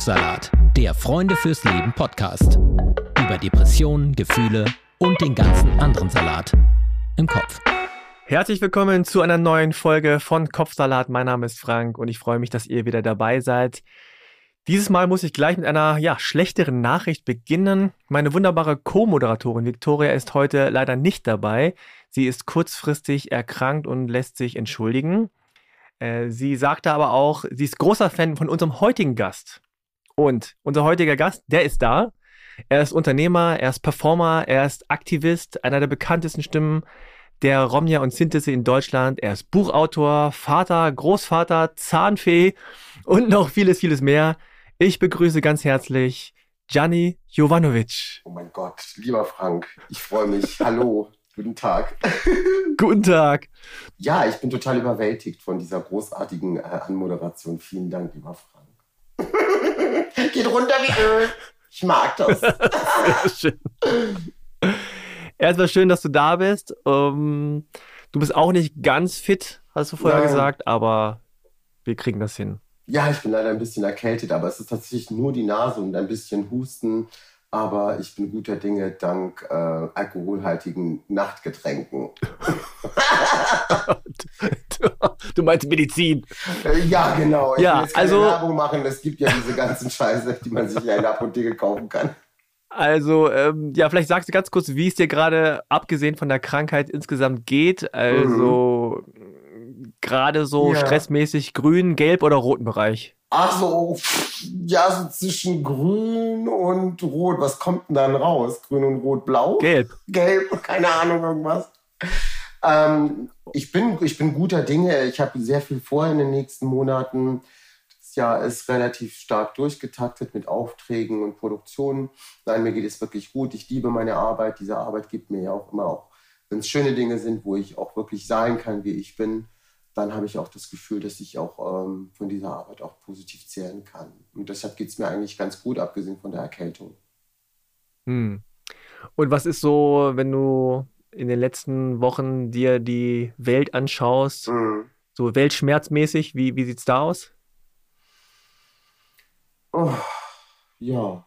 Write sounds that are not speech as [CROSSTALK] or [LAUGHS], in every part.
Kopfsalat, der Freunde fürs Leben Podcast. Über Depressionen, Gefühle und den ganzen anderen Salat im Kopf. Herzlich willkommen zu einer neuen Folge von Kopfsalat. Mein Name ist Frank und ich freue mich, dass ihr wieder dabei seid. Dieses Mal muss ich gleich mit einer ja, schlechteren Nachricht beginnen. Meine wunderbare Co-Moderatorin Victoria ist heute leider nicht dabei. Sie ist kurzfristig erkrankt und lässt sich entschuldigen. Äh, sie sagte aber auch, sie ist großer Fan von unserem heutigen Gast. Und unser heutiger Gast, der ist da. Er ist Unternehmer, er ist Performer, er ist Aktivist, einer der bekanntesten Stimmen der Romja und Synthese in Deutschland. Er ist Buchautor, Vater, Großvater, Zahnfee und noch vieles, vieles mehr. Ich begrüße ganz herzlich Gianni Jovanovic. Oh mein Gott, lieber Frank, ich freue mich. [LAUGHS] Hallo. Guten Tag. [LAUGHS] Guten Tag. Ja, ich bin total überwältigt von dieser großartigen äh, Anmoderation. Vielen Dank, lieber Frank. [LAUGHS] [LAUGHS] Geht runter wie Öl. Ich mag das. [LAUGHS] Sehr schön. Erstmal schön, dass du da bist. Um, du bist auch nicht ganz fit, hast du vorher Nein. gesagt, aber wir kriegen das hin. Ja, ich bin leider ein bisschen erkältet, aber es ist tatsächlich nur die Nase und ein bisschen Husten aber ich bin guter Dinge dank äh, alkoholhaltigen Nachtgetränken. [LAUGHS] du meinst Medizin? Äh, ja, genau. Ich ja, will jetzt keine also, Werbung machen. Es gibt ja diese ganzen [LAUGHS] Scheiße, die man sich ja in der Apotheke kaufen kann. Also, ähm, ja, vielleicht sagst du ganz kurz, wie es dir gerade, abgesehen von der Krankheit, insgesamt geht. Also, mhm. gerade so ja. stressmäßig grün, gelb oder roten Bereich? Ach so, ja, so zwischen grün und rot. Was kommt denn dann raus? Grün und rot, blau? Gelb. Gelb, [LAUGHS] keine Ahnung, irgendwas. Ähm, ich, bin, ich bin guter Dinge. Ich habe sehr viel vor in den nächsten Monaten. Das Jahr ist relativ stark durchgetaktet mit Aufträgen und Produktionen. Nein, mir geht es wirklich gut. Ich liebe meine Arbeit. Diese Arbeit gibt mir ja auch immer auch, wenn es schöne Dinge sind, wo ich auch wirklich sein kann, wie ich bin dann habe ich auch das Gefühl, dass ich auch ähm, von dieser Arbeit auch positiv zehren kann. Und deshalb geht es mir eigentlich ganz gut, abgesehen von der Erkältung. Hm. Und was ist so, wenn du in den letzten Wochen dir die Welt anschaust, mhm. so weltschmerzmäßig, wie, wie sieht es da aus? Oh, ja.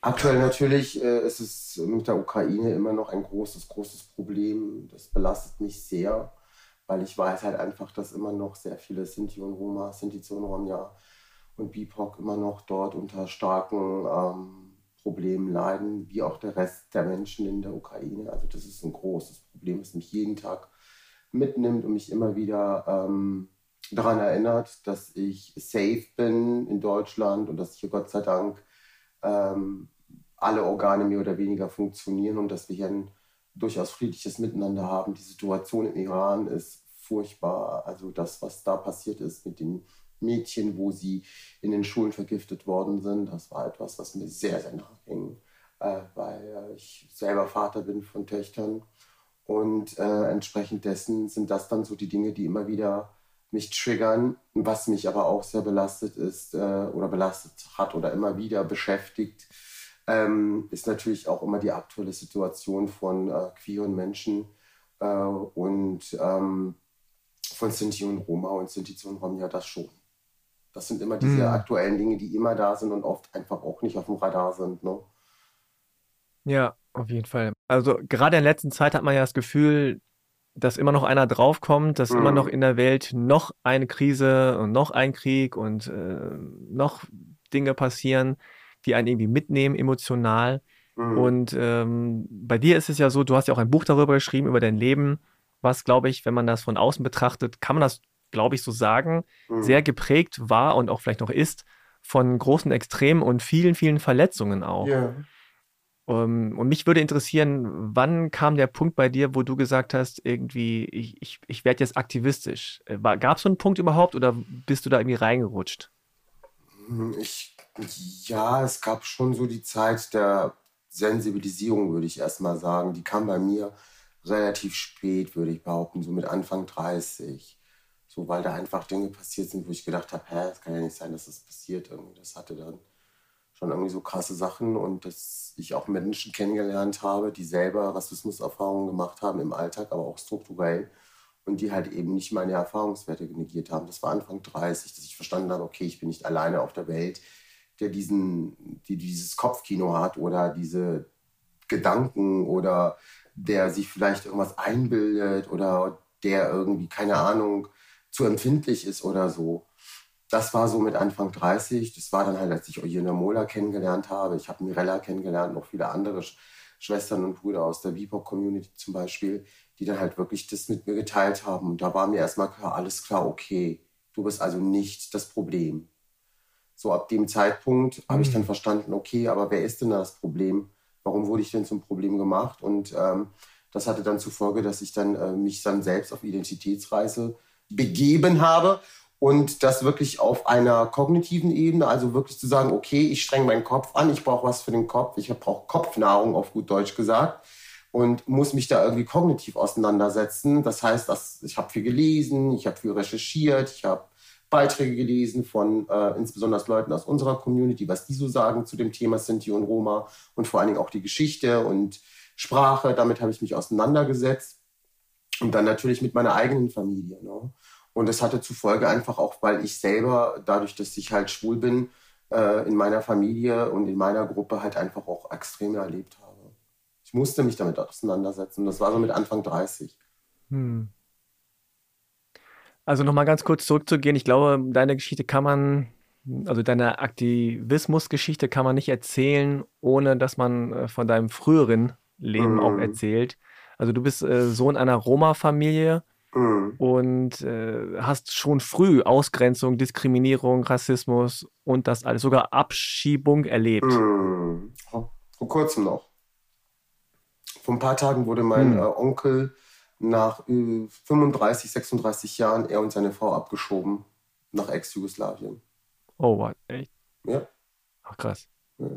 Aktuell natürlich äh, ist es mit der Ukraine immer noch ein großes, großes Problem. Das belastet mich sehr weil ich weiß halt einfach, dass immer noch sehr viele Sinti und Roma, Sinti und Romja und BIPOC immer noch dort unter starken ähm, Problemen leiden, wie auch der Rest der Menschen in der Ukraine. Also das ist ein großes Problem, das mich jeden Tag mitnimmt und mich immer wieder ähm, daran erinnert, dass ich safe bin in Deutschland und dass hier Gott sei Dank ähm, alle Organe mehr oder weniger funktionieren und dass wir hier ein durchaus friedliches Miteinander haben. Die Situation im Iran ist furchtbar. Also das, was da passiert ist mit den Mädchen, wo sie in den Schulen vergiftet worden sind, das war etwas, was mir sehr, sehr nachging, äh, weil ich selber Vater bin von Töchtern. Und äh, entsprechend dessen sind das dann so die Dinge, die immer wieder mich triggern. Was mich aber auch sehr belastet ist äh, oder belastet hat oder immer wieder beschäftigt, ähm, ist natürlich auch immer die aktuelle Situation von äh, queeren Menschen äh, und ähm, von Sinti und Roma und Sinti und Rom ja das schon. Das sind immer diese mhm. aktuellen Dinge, die immer da sind und oft einfach auch nicht auf dem Radar sind. Ne? Ja, auf jeden Fall. Also gerade in der letzten Zeit hat man ja das Gefühl, dass immer noch einer draufkommt, dass mhm. immer noch in der Welt noch eine Krise und noch ein Krieg und äh, noch Dinge passieren, die einen irgendwie mitnehmen emotional. Mhm. Und ähm, bei dir ist es ja so, du hast ja auch ein Buch darüber geschrieben, über dein Leben, was, glaube ich, wenn man das von außen betrachtet, kann man das, glaube ich, so sagen, mhm. sehr geprägt war und auch vielleicht noch ist von großen Extremen und vielen, vielen Verletzungen auch. Um, ähm, und mich würde interessieren, wann kam der Punkt bei dir, wo du gesagt hast, irgendwie, ich, ich, ich werde jetzt aktivistisch? Äh, Gab es so einen Punkt überhaupt oder bist du da irgendwie reingerutscht? Hm, ich ja, es gab schon so die Zeit der Sensibilisierung, würde ich erstmal sagen. Die kam bei mir relativ spät, würde ich behaupten, so mit Anfang 30. So, weil da einfach Dinge passiert sind, wo ich gedacht habe, hä, es kann ja nicht sein, dass das passiert. Irgendwie. Das hatte dann schon irgendwie so krasse Sachen und dass ich auch Menschen kennengelernt habe, die selber Rassismuserfahrungen gemacht haben im Alltag, aber auch strukturell und die halt eben nicht meine Erfahrungswerte negiert haben. Das war Anfang 30, dass ich verstanden habe, okay, ich bin nicht alleine auf der Welt der diesen, die dieses Kopfkino hat oder diese Gedanken oder der sich vielleicht irgendwas einbildet oder der irgendwie, keine Ahnung, zu empfindlich ist oder so. Das war so mit Anfang 30. Das war dann halt, als ich Eugenia Mola kennengelernt habe. Ich habe Mirella kennengelernt, noch viele andere Schwestern und Brüder aus der VPOC-Community zum Beispiel, die dann halt wirklich das mit mir geteilt haben. Und da war mir erstmal klar, alles klar, okay, du bist also nicht das Problem. So ab dem Zeitpunkt habe ich dann mhm. verstanden, okay, aber wer ist denn das Problem? Warum wurde ich denn zum Problem gemacht? Und ähm, das hatte dann zur Folge, dass ich dann äh, mich dann selbst auf Identitätsreise begeben habe und das wirklich auf einer kognitiven Ebene, also wirklich zu sagen, okay, ich streng meinen Kopf an, ich brauche was für den Kopf, ich brauche Kopfnahrung auf gut Deutsch gesagt und muss mich da irgendwie kognitiv auseinandersetzen. Das heißt, dass ich habe viel gelesen, ich habe viel recherchiert, ich habe Beiträge gelesen von äh, insbesondere Leuten aus unserer Community, was die so sagen zu dem Thema Sinti und Roma und vor allen Dingen auch die Geschichte und Sprache. Damit habe ich mich auseinandergesetzt und dann natürlich mit meiner eigenen Familie. Ne? Und das hatte zufolge einfach auch, weil ich selber, dadurch, dass ich halt schwul bin, äh, in meiner Familie und in meiner Gruppe halt einfach auch Extreme erlebt habe. Ich musste mich damit auseinandersetzen. Das war so mit Anfang 30. Hm. Also nochmal ganz kurz zurückzugehen. Ich glaube, deine Geschichte kann man, also deine Aktivismusgeschichte kann man nicht erzählen, ohne dass man äh, von deinem früheren Leben mhm. auch erzählt. Also du bist äh, Sohn einer Roma-Familie mhm. und äh, hast schon früh Ausgrenzung, Diskriminierung, Rassismus und das alles, sogar Abschiebung erlebt. Mhm. Vor kurzem noch. Vor ein paar Tagen wurde mein mhm. äh, Onkel nach 35, 36 Jahren er und seine Frau abgeschoben nach Ex-Jugoslawien. Oh, was? Echt? Ja. Ach, krass. Ja.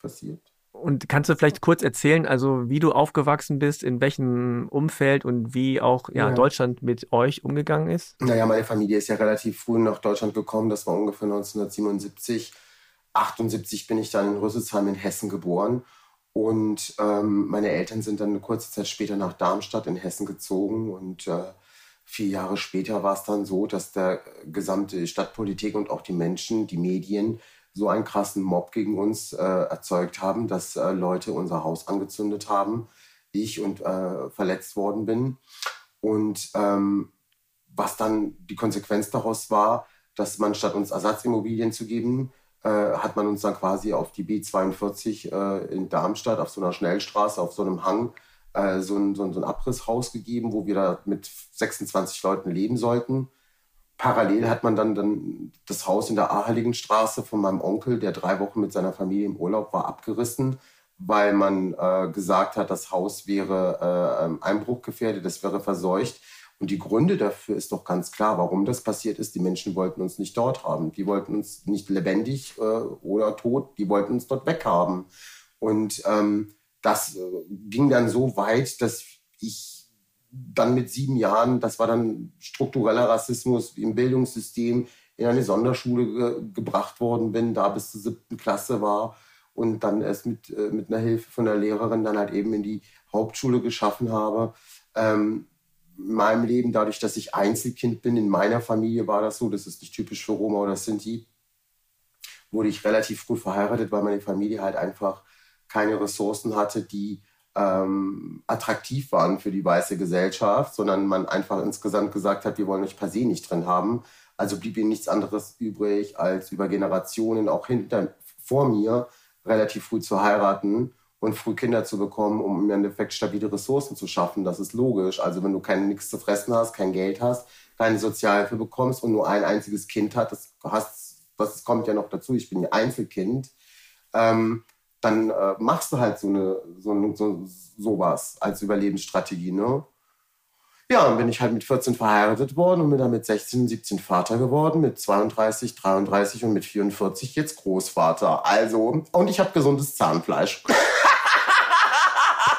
Passiert. Und kannst du vielleicht kurz erzählen, also wie du aufgewachsen bist, in welchem Umfeld und wie auch ja, ja. Deutschland mit euch umgegangen ist? Naja, meine Familie ist ja relativ früh nach Deutschland gekommen. Das war ungefähr 1977. 78 bin ich dann in Rüsselsheim in Hessen geboren. Und ähm, meine Eltern sind dann eine kurze Zeit später nach Darmstadt in Hessen gezogen. Und äh, vier Jahre später war es dann so, dass der gesamte Stadtpolitik und auch die Menschen, die Medien, so einen krassen Mob gegen uns äh, erzeugt haben, dass äh, Leute unser Haus angezündet haben, ich und äh, verletzt worden bin. Und ähm, was dann die Konsequenz daraus war, dass man statt uns Ersatzimmobilien zu geben, hat man uns dann quasi auf die B42 äh, in Darmstadt auf so einer Schnellstraße, auf so einem Hang, äh, so, ein, so, ein, so ein Abrisshaus gegeben, wo wir da mit 26 Leuten leben sollten. Parallel hat man dann, dann das Haus in der Aheligenstraße von meinem Onkel, der drei Wochen mit seiner Familie im Urlaub war, abgerissen, weil man äh, gesagt hat, das Haus wäre äh, ähm, einbruchgefährdet, es wäre verseucht. Und die Gründe dafür ist doch ganz klar, warum das passiert ist. Die Menschen wollten uns nicht dort haben. Die wollten uns nicht lebendig äh, oder tot, die wollten uns dort weghaben. Und ähm, das äh, ging dann so weit, dass ich dann mit sieben Jahren, das war dann struktureller Rassismus im Bildungssystem, in eine Sonderschule ge gebracht worden bin, da bis zur siebten Klasse war und dann erst mit, äh, mit einer Hilfe von der Lehrerin dann halt eben in die Hauptschule geschaffen habe. Ähm, in meinem Leben, dadurch, dass ich Einzelkind bin, in meiner Familie war das so, das ist nicht typisch für Roma oder Sinti, wurde ich relativ früh verheiratet, weil meine Familie halt einfach keine Ressourcen hatte, die ähm, attraktiv waren für die weiße Gesellschaft, sondern man einfach insgesamt gesagt hat, wir wollen euch per se nicht drin haben. Also blieb ihnen nichts anderes übrig, als über Generationen auch hinter vor mir relativ früh zu heiraten und früh Kinder zu bekommen, um im Endeffekt stabile Ressourcen zu schaffen. Das ist logisch. Also wenn du kein nichts zu fressen hast, kein Geld hast, keine Sozialhilfe bekommst und nur ein einziges Kind hast, das, hast, das kommt ja noch dazu, ich bin ein Einzelkind, ähm, dann äh, machst du halt so eine so, so sowas als Überlebensstrategie, ne? Ja, dann bin ich halt mit 14 verheiratet worden und bin dann mit 16, 17 Vater geworden, mit 32, 33 und mit 44 jetzt Großvater. Also, und ich habe gesundes Zahnfleisch.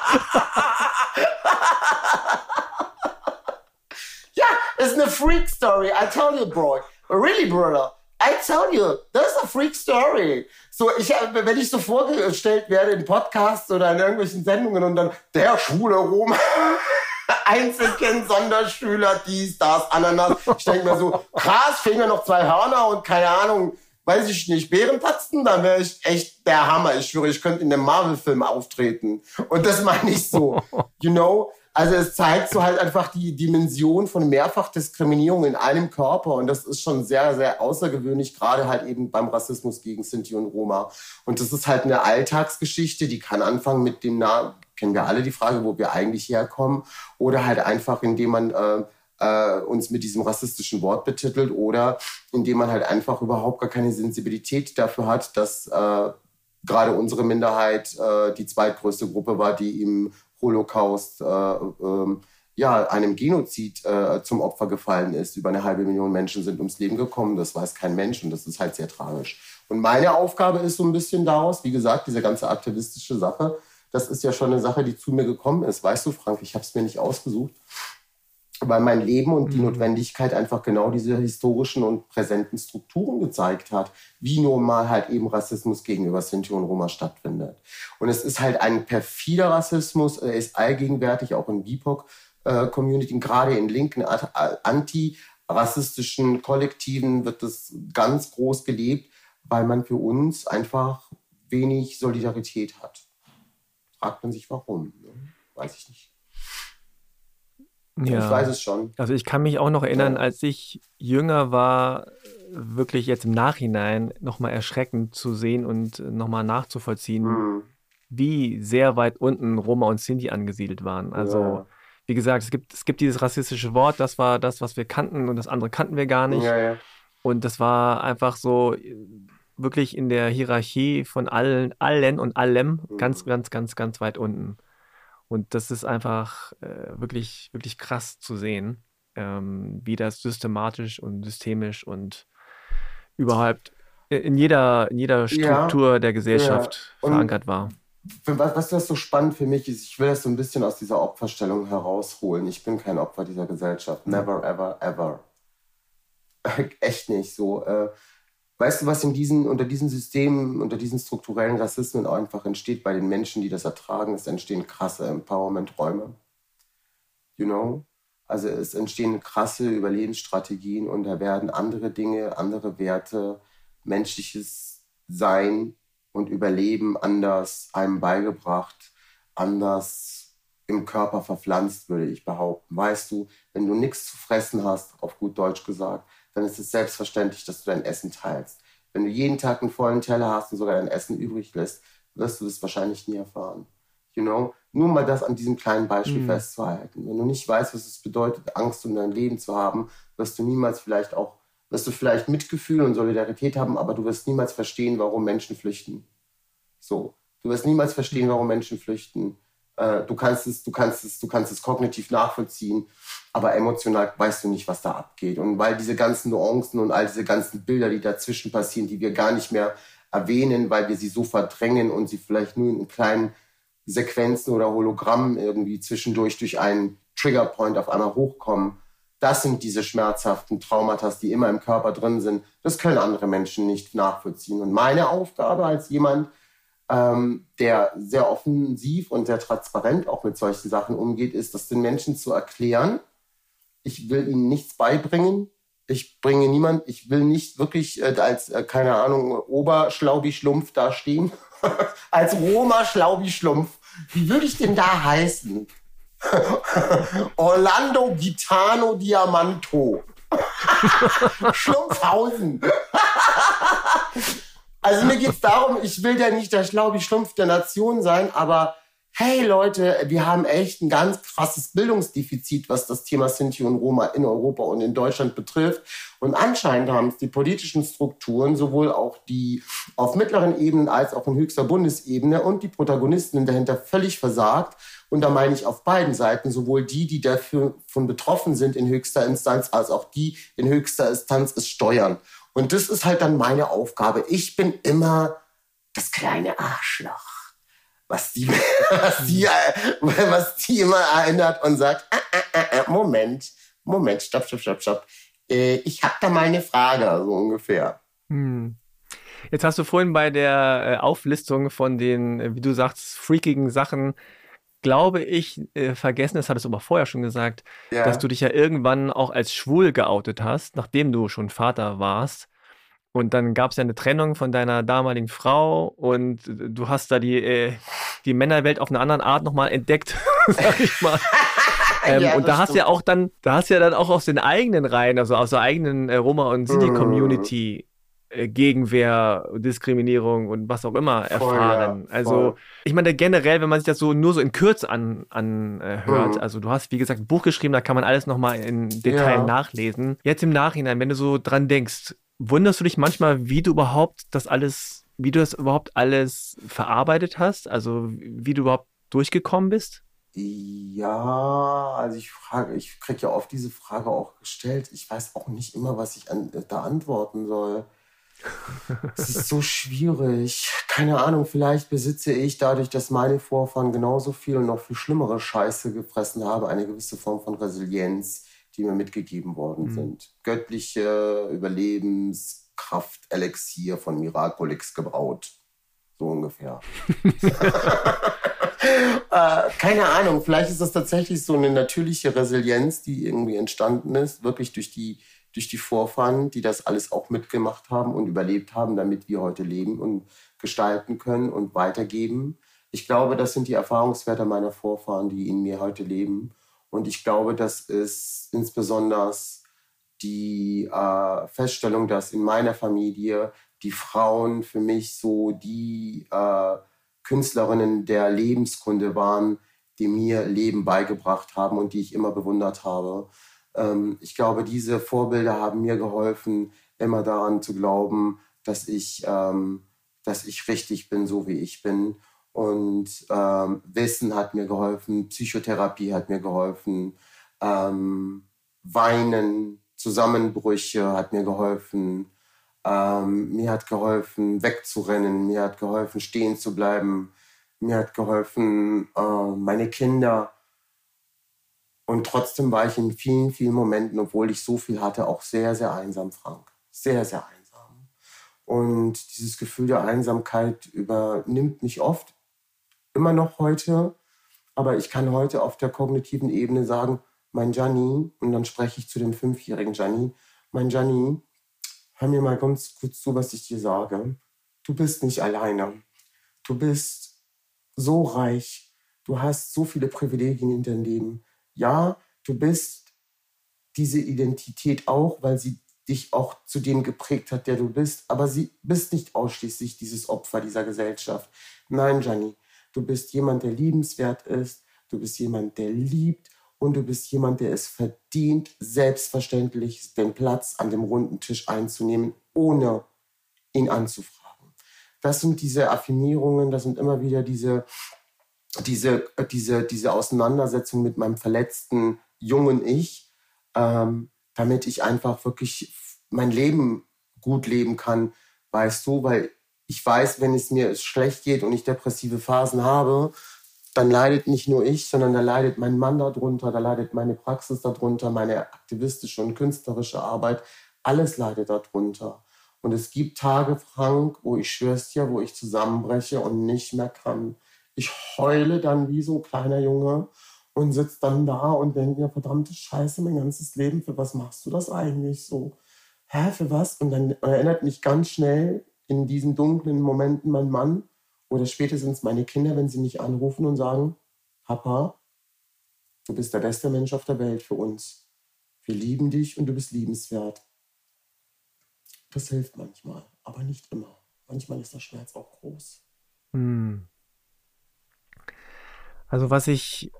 [LAUGHS] ja, it's eine Freak Story. I tell you, bro. Really, brother. I tell you, that's a freak story. So, ich, wenn ich so vorgestellt werde in Podcasts oder in irgendwelchen Sendungen und dann der schwule Rom, [LAUGHS] Einzelkind, Sonderschüler, dies, das, Ananas. Ich denke mir so, krass, fehlen mir noch zwei Hörner und keine Ahnung, weiß ich nicht, Bärenpatzen, dann wäre ich echt der Hammer. Ich schwöre, ich könnte in einem Marvel-Film auftreten. Und das meine ich so, [LAUGHS] you know? Also es zeigt so halt einfach die Dimension von Mehrfachdiskriminierung in einem Körper und das ist schon sehr, sehr außergewöhnlich, gerade halt eben beim Rassismus gegen Sinti und Roma. Und das ist halt eine Alltagsgeschichte, die kann anfangen mit dem, na, kennen wir alle die Frage, wo wir eigentlich herkommen, oder halt einfach, indem man äh, äh, uns mit diesem rassistischen Wort betitelt oder indem man halt einfach überhaupt gar keine Sensibilität dafür hat, dass äh, gerade unsere Minderheit äh, die zweitgrößte Gruppe war, die im Holocaust, äh, ähm, ja, einem Genozid äh, zum Opfer gefallen ist. Über eine halbe Million Menschen sind ums Leben gekommen. Das weiß kein Mensch und das ist halt sehr tragisch. Und meine Aufgabe ist so ein bisschen daraus, wie gesagt, diese ganze aktivistische Sache, das ist ja schon eine Sache, die zu mir gekommen ist. Weißt du, Frank, ich habe es mir nicht ausgesucht, weil mein Leben und die mhm. Notwendigkeit einfach genau diese historischen und präsenten Strukturen gezeigt hat, wie normal halt eben Rassismus gegenüber Sinti und Roma stattfindet. Und es ist halt ein perfider Rassismus, er ist allgegenwärtig, auch in BIPOC-Community, äh, gerade in linken, anti-rassistischen Kollektiven wird das ganz groß gelebt, weil man für uns einfach wenig Solidarität hat. Fragt man sich warum, ne? weiß ich nicht. Ja. Ich weiß es schon. Also ich kann mich auch noch erinnern, ja. als ich jünger war, wirklich jetzt im Nachhinein nochmal erschreckend zu sehen und nochmal nachzuvollziehen, mhm. wie sehr weit unten Roma und Sinti angesiedelt waren. Also ja. wie gesagt, es gibt, es gibt dieses rassistische Wort, das war das, was wir kannten und das andere kannten wir gar nicht. Und das war einfach so wirklich in der Hierarchie von allen, allen und allem mhm. ganz, ganz, ganz, ganz weit unten. Und das ist einfach äh, wirklich, wirklich krass zu sehen, ähm, wie das systematisch und systemisch und überhaupt in jeder, in jeder Struktur ja, der Gesellschaft ja. verankert war. Was, was das so spannend für mich ist, ich will das so ein bisschen aus dieser Opferstellung herausholen. Ich bin kein Opfer dieser Gesellschaft. Never, ever, ever. [LAUGHS] Echt nicht so. Äh, Weißt du, was in diesen, unter diesen Systemen, unter diesen strukturellen Rassismen einfach entsteht bei den Menschen, die das ertragen? Es entstehen krasse Empowerment-Räume. You know? Also es entstehen krasse Überlebensstrategien und da werden andere Dinge, andere Werte, menschliches Sein und Überleben anders einem beigebracht, anders im Körper verpflanzt, würde ich behaupten. Weißt du, wenn du nichts zu fressen hast, auf gut Deutsch gesagt, dann ist es selbstverständlich, dass du dein Essen teilst. Wenn du jeden Tag einen vollen Teller hast und sogar dein Essen übrig lässt, wirst du das wahrscheinlich nie erfahren. You know? Nur mal das an diesem kleinen Beispiel mhm. festzuhalten. Wenn du nicht weißt, was es bedeutet, Angst um dein Leben zu haben, wirst du niemals vielleicht auch, wirst du vielleicht Mitgefühl und Solidarität haben, aber du wirst niemals verstehen, warum Menschen flüchten. So. Du wirst niemals verstehen, warum Menschen flüchten. Äh, du kannst es, du kannst es, du kannst es kognitiv nachvollziehen, aber emotional weißt du nicht, was da abgeht. Und weil diese ganzen Nuancen und all diese ganzen Bilder, die dazwischen passieren, die wir gar nicht mehr erwähnen, weil wir sie so verdrängen und sie vielleicht nur in kleinen Sequenzen oder Hologrammen irgendwie zwischendurch durch einen Triggerpoint auf einmal hochkommen. Das sind diese schmerzhaften Traumata, die immer im Körper drin sind. Das können andere Menschen nicht nachvollziehen. Und meine Aufgabe als jemand, ähm, der sehr offensiv und sehr transparent auch mit solchen Sachen umgeht, ist, das den Menschen zu erklären. Ich will ihnen nichts beibringen. Ich bringe niemand, ich will nicht wirklich äh, als, äh, keine Ahnung, Oberschlaubi-Schlumpf dastehen. [LAUGHS] als Roma-Schlaubi-Schlumpf. Wie würde ich denn da heißen? [LAUGHS] Orlando Gitano Diamanto. [LAUGHS] Schlumpfhausen. Also mir geht es darum, ich will ja nicht der Schlaubi-Schlumpf der Nation sein, aber hey Leute, wir haben echt ein ganz krasses Bildungsdefizit, was das Thema Sinti und Roma in Europa und in Deutschland betrifft. Und anscheinend haben es die politischen Strukturen, sowohl auch die auf mittleren Ebenen als auch in höchster Bundesebene und die Protagonisten dahinter völlig versagt. Und da meine ich auf beiden Seiten, sowohl die, die dafür von betroffen sind in höchster Instanz, als auch die in höchster Instanz es steuern. Und das ist halt dann meine Aufgabe. Ich bin immer das kleine Arschloch, was die, [LAUGHS] was die, was die immer erinnert und sagt, äh, äh, äh, Moment, Moment, stopp, stopp, stopp, stopp. ich habe da mal eine Frage, so ungefähr. Hm. Jetzt hast du vorhin bei der Auflistung von den, wie du sagst, freakigen Sachen glaube ich, äh, vergessen, das hattest du aber vorher schon gesagt, ja. dass du dich ja irgendwann auch als schwul geoutet hast, nachdem du schon Vater warst. Und dann gab es ja eine Trennung von deiner damaligen Frau und du hast da die, äh, die Männerwelt auf eine andere Art nochmal entdeckt, [LAUGHS] sag ich mal. [LAUGHS] ähm, ja, und da hast du ja auch dann, da hast ja dann auch aus den eigenen Reihen, also aus der eigenen äh, Roma- und Sinti-Community äh, Gegenwehr, Diskriminierung und was auch immer erfahren. ja, also ich meine generell, wenn man sich das so nur so in Kürz anhört, an, äh, mhm. also du hast wie gesagt ein Buch geschrieben, da kann man alles nochmal in Detail ja. nachlesen. Jetzt im Nachhinein, wenn du so dran denkst, wunderst du dich manchmal, wie du überhaupt das alles, wie du das überhaupt alles verarbeitet hast? Also wie du überhaupt durchgekommen bist? Ja, also ich frage, ich kriege ja oft diese Frage auch gestellt. Ich weiß auch nicht immer, was ich an, da antworten soll. Es ist so schwierig. Keine Ahnung, vielleicht besitze ich dadurch, dass meine Vorfahren genauso viel und noch viel schlimmere Scheiße gefressen haben, eine gewisse Form von Resilienz die mir mitgegeben worden mhm. sind. Göttliche Überlebenskraft, Elixier von Miraculix gebraut. So ungefähr. [LAUGHS] äh, keine Ahnung, vielleicht ist das tatsächlich so eine natürliche Resilienz, die irgendwie entstanden ist, wirklich durch die, durch die Vorfahren, die das alles auch mitgemacht haben und überlebt haben, damit wir heute leben und gestalten können und weitergeben. Ich glaube, das sind die Erfahrungswerte meiner Vorfahren, die in mir heute leben. Und ich glaube, das ist insbesondere die äh, Feststellung, dass in meiner Familie die Frauen für mich so die äh, Künstlerinnen der Lebenskunde waren, die mir Leben beigebracht haben und die ich immer bewundert habe. Ähm, ich glaube, diese Vorbilder haben mir geholfen, immer daran zu glauben, dass ich, ähm, dass ich richtig bin, so wie ich bin. Und ähm, Wissen hat mir geholfen, Psychotherapie hat mir geholfen, ähm, Weinen, Zusammenbrüche hat mir geholfen, ähm, mir hat geholfen, wegzurennen, mir hat geholfen, stehen zu bleiben, mir hat geholfen, äh, meine Kinder. Und trotzdem war ich in vielen, vielen Momenten, obwohl ich so viel hatte, auch sehr, sehr einsam, Frank. Sehr, sehr einsam. Und dieses Gefühl der Einsamkeit übernimmt mich oft immer noch heute. Aber ich kann heute auf der kognitiven Ebene sagen, mein Gianni, und dann spreche ich zu dem fünfjährigen Gianni, mein Gianni, hör mir mal ganz kurz zu, was ich dir sage. Du bist nicht alleine. Du bist so reich. Du hast so viele Privilegien in deinem Leben. Ja, du bist diese Identität auch, weil sie dich auch zu dem geprägt hat, der du bist. Aber sie bist nicht ausschließlich dieses Opfer dieser Gesellschaft. Nein, Gianni, Du bist jemand, der liebenswert ist. Du bist jemand, der liebt. Und du bist jemand, der es verdient, selbstverständlich den Platz an dem runden Tisch einzunehmen, ohne ihn anzufragen. Das sind diese Affirmierungen, das sind immer wieder diese, diese, diese, diese Auseinandersetzung mit meinem verletzten jungen Ich, ähm, damit ich einfach wirklich mein Leben gut leben kann, weißt du, weil ich weiß, wenn es mir schlecht geht und ich depressive Phasen habe, dann leidet nicht nur ich, sondern da leidet mein Mann darunter, da leidet meine Praxis darunter, meine aktivistische und künstlerische Arbeit. Alles leidet darunter. Und es gibt Tage, Frank, wo ich schwör's dir, wo ich zusammenbreche und nicht mehr kann. Ich heule dann wie so ein kleiner Junge und sitze dann da und denke mir, verdammte Scheiße, mein ganzes Leben, für was machst du das eigentlich so? Hä, für was? Und dann erinnert mich ganz schnell in diesen dunklen Momenten mein Mann oder spätestens meine Kinder, wenn sie mich anrufen und sagen, Papa, du bist der beste Mensch auf der Welt für uns. Wir lieben dich und du bist liebenswert. Das hilft manchmal, aber nicht immer. Manchmal ist der Schmerz auch groß. Hm. Also was ich,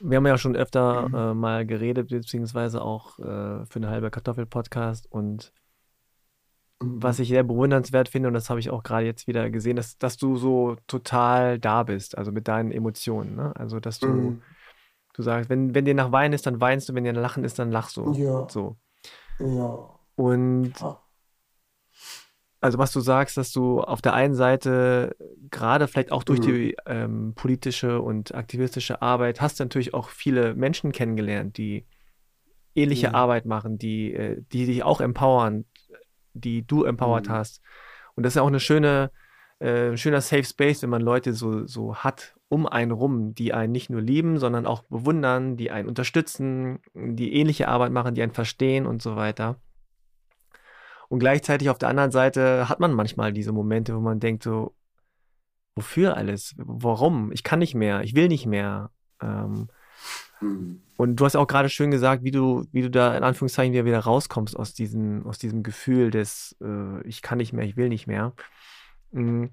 wir haben ja schon öfter mhm. äh, mal geredet, beziehungsweise auch äh, für eine halbe Kartoffel-Podcast und was ich sehr bewundernswert finde, und das habe ich auch gerade jetzt wieder gesehen, ist, dass du so total da bist, also mit deinen Emotionen. Ne? Also, dass du, mhm. du sagst, wenn, wenn dir nach Weinen ist, dann weinst du, wenn dir nach Lachen ist, dann lachst du. Ja. So. Ja. Und also was du sagst, dass du auf der einen Seite gerade vielleicht auch durch mhm. die ähm, politische und aktivistische Arbeit hast du natürlich auch viele Menschen kennengelernt, die ähnliche mhm. Arbeit machen, die, äh, die dich auch empowern, die du empowered mhm. hast. Und das ist ja auch eine schöne, äh, schöner Safe Space, wenn man Leute so, so hat um einen rum, die einen nicht nur lieben, sondern auch bewundern, die einen unterstützen, die ähnliche Arbeit machen, die einen verstehen und so weiter. Und gleichzeitig auf der anderen Seite hat man manchmal diese Momente, wo man denkt so, wofür alles? Warum? Ich kann nicht mehr, ich will nicht mehr. Ähm, mhm. Und du hast auch gerade schön gesagt, wie du, wie du da in Anführungszeichen wieder, wieder rauskommst aus diesem, aus diesem Gefühl des, äh, ich kann nicht mehr, ich will nicht mehr. Mhm.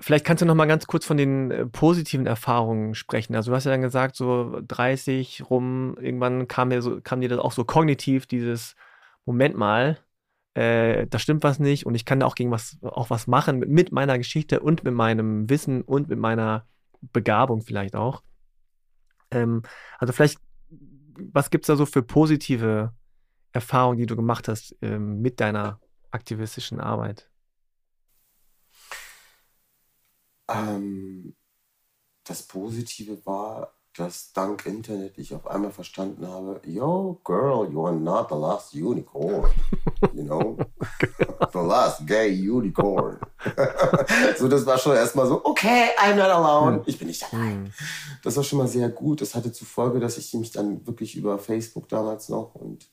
Vielleicht kannst du noch mal ganz kurz von den äh, positiven Erfahrungen sprechen. Also du hast ja dann gesagt, so 30 rum, irgendwann kam, mir so, kam dir das auch so kognitiv, dieses Moment mal, äh, da stimmt was nicht und ich kann da auch gegen was, auch was machen mit, meiner Geschichte und mit meinem Wissen und mit meiner Begabung vielleicht auch. Ähm, also vielleicht, was gibt es da so für positive Erfahrungen, die du gemacht hast ähm, mit deiner aktivistischen Arbeit? Ähm, das Positive war, dass dank Internet ich auf einmal verstanden habe, yo, girl, you are not the last unicorn. You know? [LAUGHS] the last gay unicorn. [LAUGHS] so, das war schon erstmal so, okay, I'm not alone. Hm. Ich bin nicht allein. Hm. Das war schon mal sehr gut. Das hatte zur Folge, dass ich mich dann wirklich über Facebook damals noch und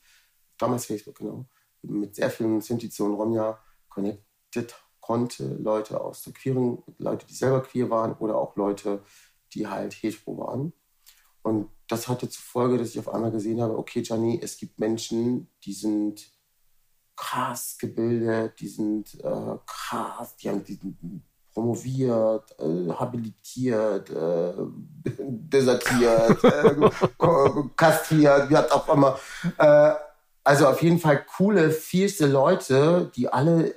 damals Facebook, genau, mit sehr vielen Sinti und Romja connected konnte. Leute aus der queeren, Leute, die selber queer waren oder auch Leute, die halt hetero waren. Und das hatte zur Folge, dass ich auf einmal gesehen habe, okay, Gianni, es gibt Menschen, die sind krass gebildet, die sind äh, krass, die haben die promoviert, äh, habilitiert, äh, [LAUGHS] desertiert, [LAUGHS] äh, kastriert, wie hat auch immer. Äh, also auf jeden Fall coole, vielste Leute, die alle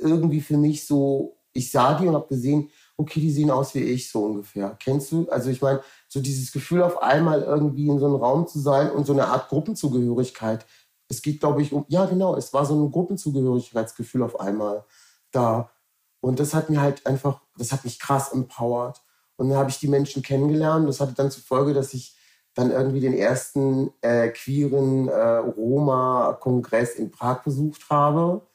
irgendwie für mich so, ich sah die und habe gesehen, okay, die sehen aus wie ich so ungefähr. Kennst du? Also ich meine, so dieses Gefühl auf einmal irgendwie in so einem Raum zu sein und so eine Art Gruppenzugehörigkeit. Es geht, glaube ich, um, ja genau, es war so ein Gruppenzugehörigkeitsgefühl auf einmal da. Und das hat mir halt einfach, das hat mich krass empowert. Und dann habe ich die Menschen kennengelernt. Das hatte dann zur Folge, dass ich dann irgendwie den ersten äh, queeren äh, Roma-Kongress in Prag besucht habe.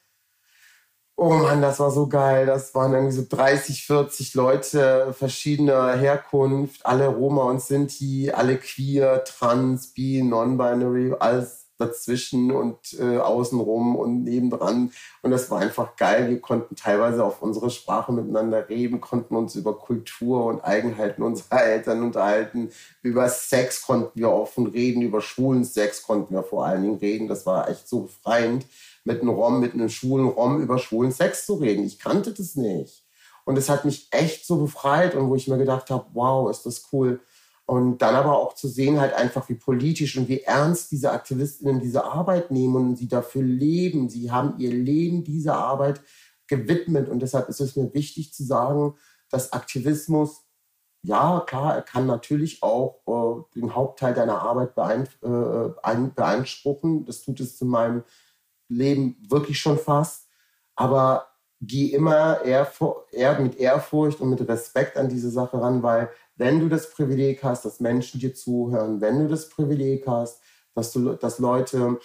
Oh Mann, das war so geil. Das waren irgendwie so 30, 40 Leute verschiedener Herkunft, alle Roma und Sinti, alle queer, trans, bi, non-binary, alles dazwischen und äh, außenrum und nebendran. Und das war einfach geil. Wir konnten teilweise auf unsere Sprache miteinander reden, konnten uns über Kultur und Eigenheiten unserer [LAUGHS] Eltern unterhalten. Über Sex konnten wir offen reden, über schwulen Sex konnten wir vor allen Dingen reden. Das war echt so befreiend mit einem Rom, mit einem schwulen Rom über schwulen Sex zu reden. Ich kannte das nicht. Und es hat mich echt so befreit und wo ich mir gedacht habe, wow, ist das cool. Und dann aber auch zu sehen, halt einfach, wie politisch und wie ernst diese Aktivistinnen diese Arbeit nehmen und sie dafür leben. Sie haben ihr Leben dieser Arbeit gewidmet. Und deshalb ist es mir wichtig zu sagen, dass Aktivismus, ja, klar, er kann natürlich auch äh, den Hauptteil deiner Arbeit äh, beanspruchen. Das tut es zu meinem Leben wirklich schon fast. Aber geh immer eher, eher mit Ehrfurcht und mit Respekt an diese Sache ran, weil wenn du das Privileg hast, dass Menschen dir zuhören, wenn du das Privileg hast, dass, du, dass Leute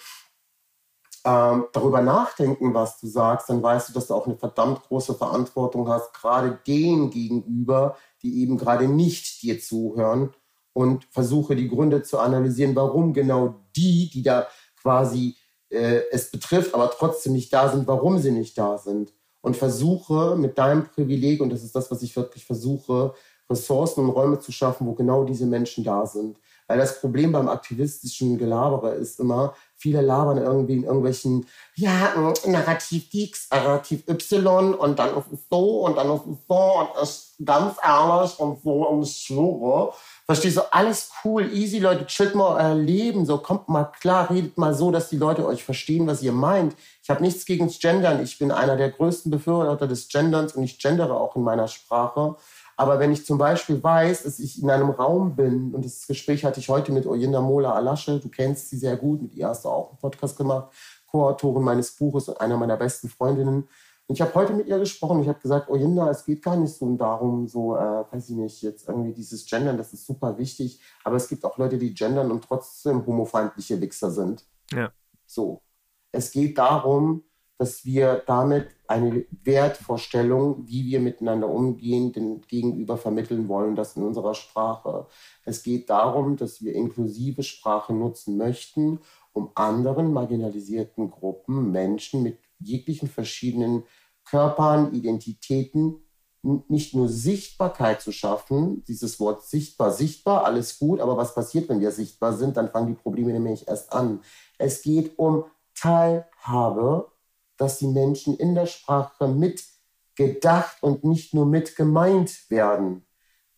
ähm, darüber nachdenken, was du sagst, dann weißt du, dass du auch eine verdammt große Verantwortung hast, gerade denen gegenüber, die eben gerade nicht dir zuhören und versuche die Gründe zu analysieren, warum genau die, die da quasi äh, es betrifft, aber trotzdem nicht da sind, warum sie nicht da sind. Und versuche mit deinem Privileg, und das ist das, was ich wirklich versuche, Ressourcen und Räume zu schaffen, wo genau diese Menschen da sind. Weil das Problem beim aktivistischen Gelabere ist immer, viele labern irgendwie in irgendwelchen, ja, Narrativ X, Narrativ Y und dann ist es so und dann ist es so und ist ganz ehrlich und so und ich schwöre. Verstehst du? Alles cool, easy, Leute, chillt mal euer Leben, so kommt mal klar, redet mal so, dass die Leute euch verstehen, was ihr meint. Ich habe nichts gegen das Gendern. Ich bin einer der größten Befürworter des Genderns und ich gendere auch in meiner Sprache. Aber wenn ich zum Beispiel weiß, dass ich in einem Raum bin, und das Gespräch hatte ich heute mit Oyinda Mola Alasche, du kennst sie sehr gut, mit ihr hast du auch einen Podcast gemacht, Co-Autorin meines Buches und einer meiner besten Freundinnen. Und ich habe heute mit ihr gesprochen. Ich habe gesagt, Jinda, es geht gar nicht so darum, so, äh, weiß ich nicht, jetzt irgendwie dieses Gendern, das ist super wichtig. Aber es gibt auch Leute, die gendern und trotzdem homofeindliche Wichser sind. Ja. So. Es geht darum, dass wir damit eine Wertvorstellung, wie wir miteinander umgehen, den Gegenüber vermitteln wollen, das in unserer Sprache. Es geht darum, dass wir inklusive Sprache nutzen möchten um anderen marginalisierten Gruppen, Menschen mit jeglichen verschiedenen Körpern, Identitäten nicht nur Sichtbarkeit zu schaffen, dieses Wort sichtbar, sichtbar, alles gut, aber was passiert, wenn wir sichtbar sind? Dann fangen die Probleme nämlich erst an. Es geht um Teilhabe, dass die Menschen in der Sprache mitgedacht und nicht nur mit gemeint werden.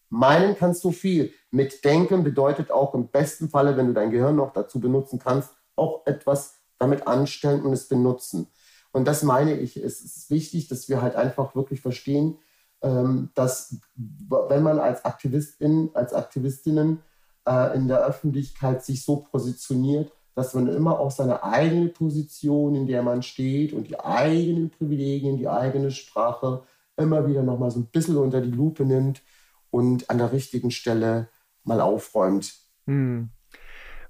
Meinen kannst du viel. Mitdenken bedeutet auch im besten Falle, wenn du dein Gehirn noch dazu benutzen kannst, auch etwas damit anstellen und es benutzen. Und das meine ich, es ist wichtig, dass wir halt einfach wirklich verstehen, ähm, dass wenn man als Aktivistin, als Aktivistinnen äh, in der Öffentlichkeit sich so positioniert, dass man immer auch seine eigene Position, in der man steht und die eigenen Privilegien, die eigene Sprache immer wieder nochmal so ein bisschen unter die Lupe nimmt und an der richtigen Stelle mal aufräumt. Hm.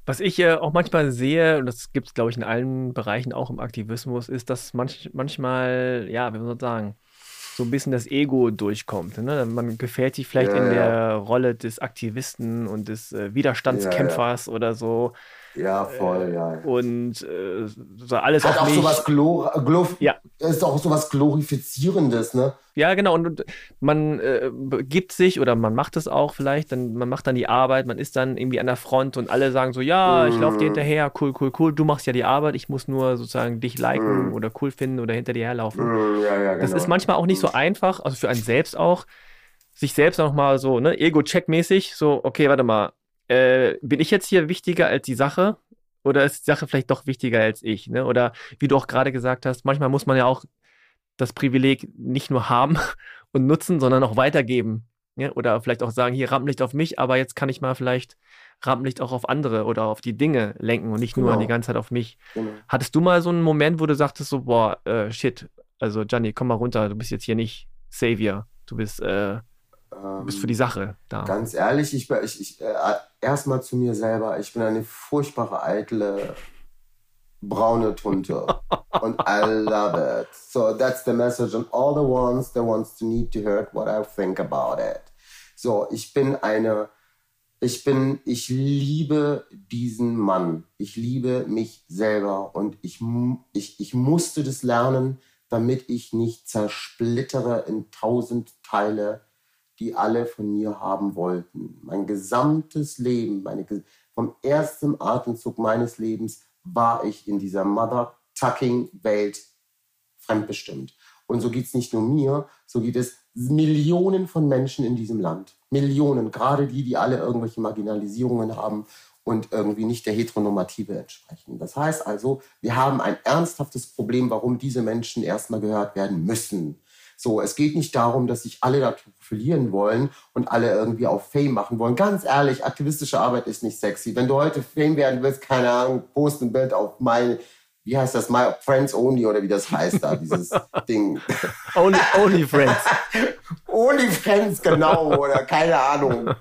Was ich äh, auch manchmal sehe, und das gibt es, glaube ich, in allen Bereichen, auch im Aktivismus, ist, dass manch, manchmal, ja, wie soll man sagen, so ein bisschen das Ego durchkommt. Ne? Man gefällt sich vielleicht ja, in der ja. Rolle des Aktivisten und des äh, Widerstandskämpfers ja, oder so. Ja, voll, ja. Und äh, so alles Hat auch mich. sowas Glor Glor ja. ist auch sowas Glorifizierendes, ne? Ja, genau. Und, und man äh, gibt sich oder man macht es auch vielleicht, dann, man macht dann die Arbeit, man ist dann irgendwie an der Front und alle sagen so, ja, ich laufe dir mhm. hinterher, cool, cool, cool, du machst ja die Arbeit, ich muss nur sozusagen dich liken mm. oder cool finden oder hinter dir herlaufen. Mm, ja, ja, genau. Das ist manchmal auch nicht so einfach, also für einen selbst auch, sich selbst auch mal so, ne, Ego-Check-mäßig, so, okay, warte mal, äh, bin ich jetzt hier wichtiger als die Sache? Oder ist die Sache vielleicht doch wichtiger als ich? Ne? Oder wie du auch gerade gesagt hast, manchmal muss man ja auch das Privileg nicht nur haben [LAUGHS] und nutzen, sondern auch weitergeben. Ja? Oder vielleicht auch sagen, hier Rampenlicht auf mich, aber jetzt kann ich mal vielleicht Rampenlicht auch auf andere oder auf die Dinge lenken und nicht genau. nur die ganze Zeit auf mich. Genau. Hattest du mal so einen Moment, wo du sagtest so, boah, äh, shit, also Gianni, komm mal runter, du bist jetzt hier nicht Savior, du bist äh, Du bist für die Sache da. Ganz ehrlich, ich, ich, ich äh, erstmal zu mir selber. Ich bin eine furchtbare, eitle, braune Tunte. [LAUGHS] und I love it. So that's the message on all the ones that wants to need to hear what I think about it. So, ich bin eine, ich bin, ich liebe diesen Mann. Ich liebe mich selber und ich, ich, ich musste das lernen, damit ich nicht zersplittere in tausend Teile die alle von mir haben wollten. Mein gesamtes Leben, meine, vom ersten Atemzug meines Lebens war ich in dieser Mother-Tucking-Welt fremdbestimmt. Und so geht es nicht nur mir, so geht es Millionen von Menschen in diesem Land. Millionen, gerade die, die alle irgendwelche Marginalisierungen haben und irgendwie nicht der Heteronormative entsprechen. Das heißt also, wir haben ein ernsthaftes Problem, warum diese Menschen erstmal gehört werden müssen. So, es geht nicht darum, dass sich alle dazu verlieren wollen und alle irgendwie auf Fame machen wollen. Ganz ehrlich, aktivistische Arbeit ist nicht sexy. Wenn du heute Fame werden willst, keine Ahnung, post ein Bild auf mein wie heißt das, My Friends Only oder wie das heißt da, dieses [LAUGHS] Ding. Only, only Friends. [LAUGHS] only Friends, genau, oder keine Ahnung.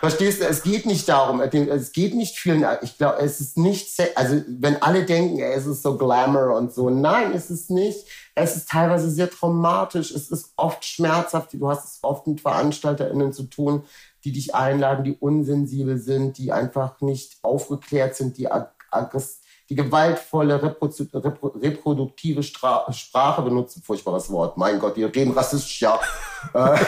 Verstehst du, es geht nicht darum, es geht nicht vielen, ich glaube, es ist nicht, also wenn alle denken, es ist so Glamour und so, nein, es ist nicht. Es ist teilweise sehr traumatisch, es ist oft schmerzhaft, du hast es oft mit VeranstalterInnen zu tun, die dich einladen, die unsensibel sind, die einfach nicht aufgeklärt sind, die die gewaltvolle Reprodu Repro reproduktive Stra Sprache benutzen. Furchtbares Wort. Mein Gott, die reden rassistisch, ja. Äh,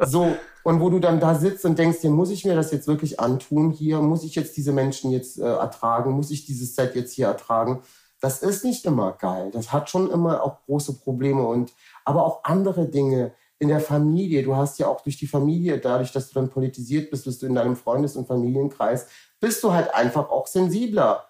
[LAUGHS] so. Und wo du dann da sitzt und denkst, dir muss ich mir das jetzt wirklich antun hier? Muss ich jetzt diese Menschen jetzt äh, ertragen? Muss ich dieses Set jetzt hier ertragen? Das ist nicht immer geil. Das hat schon immer auch große Probleme und aber auch andere Dinge in der Familie. Du hast ja auch durch die Familie, dadurch, dass du dann politisiert bist, bist du in deinem Freundes- und Familienkreis, bist du halt einfach auch sensibler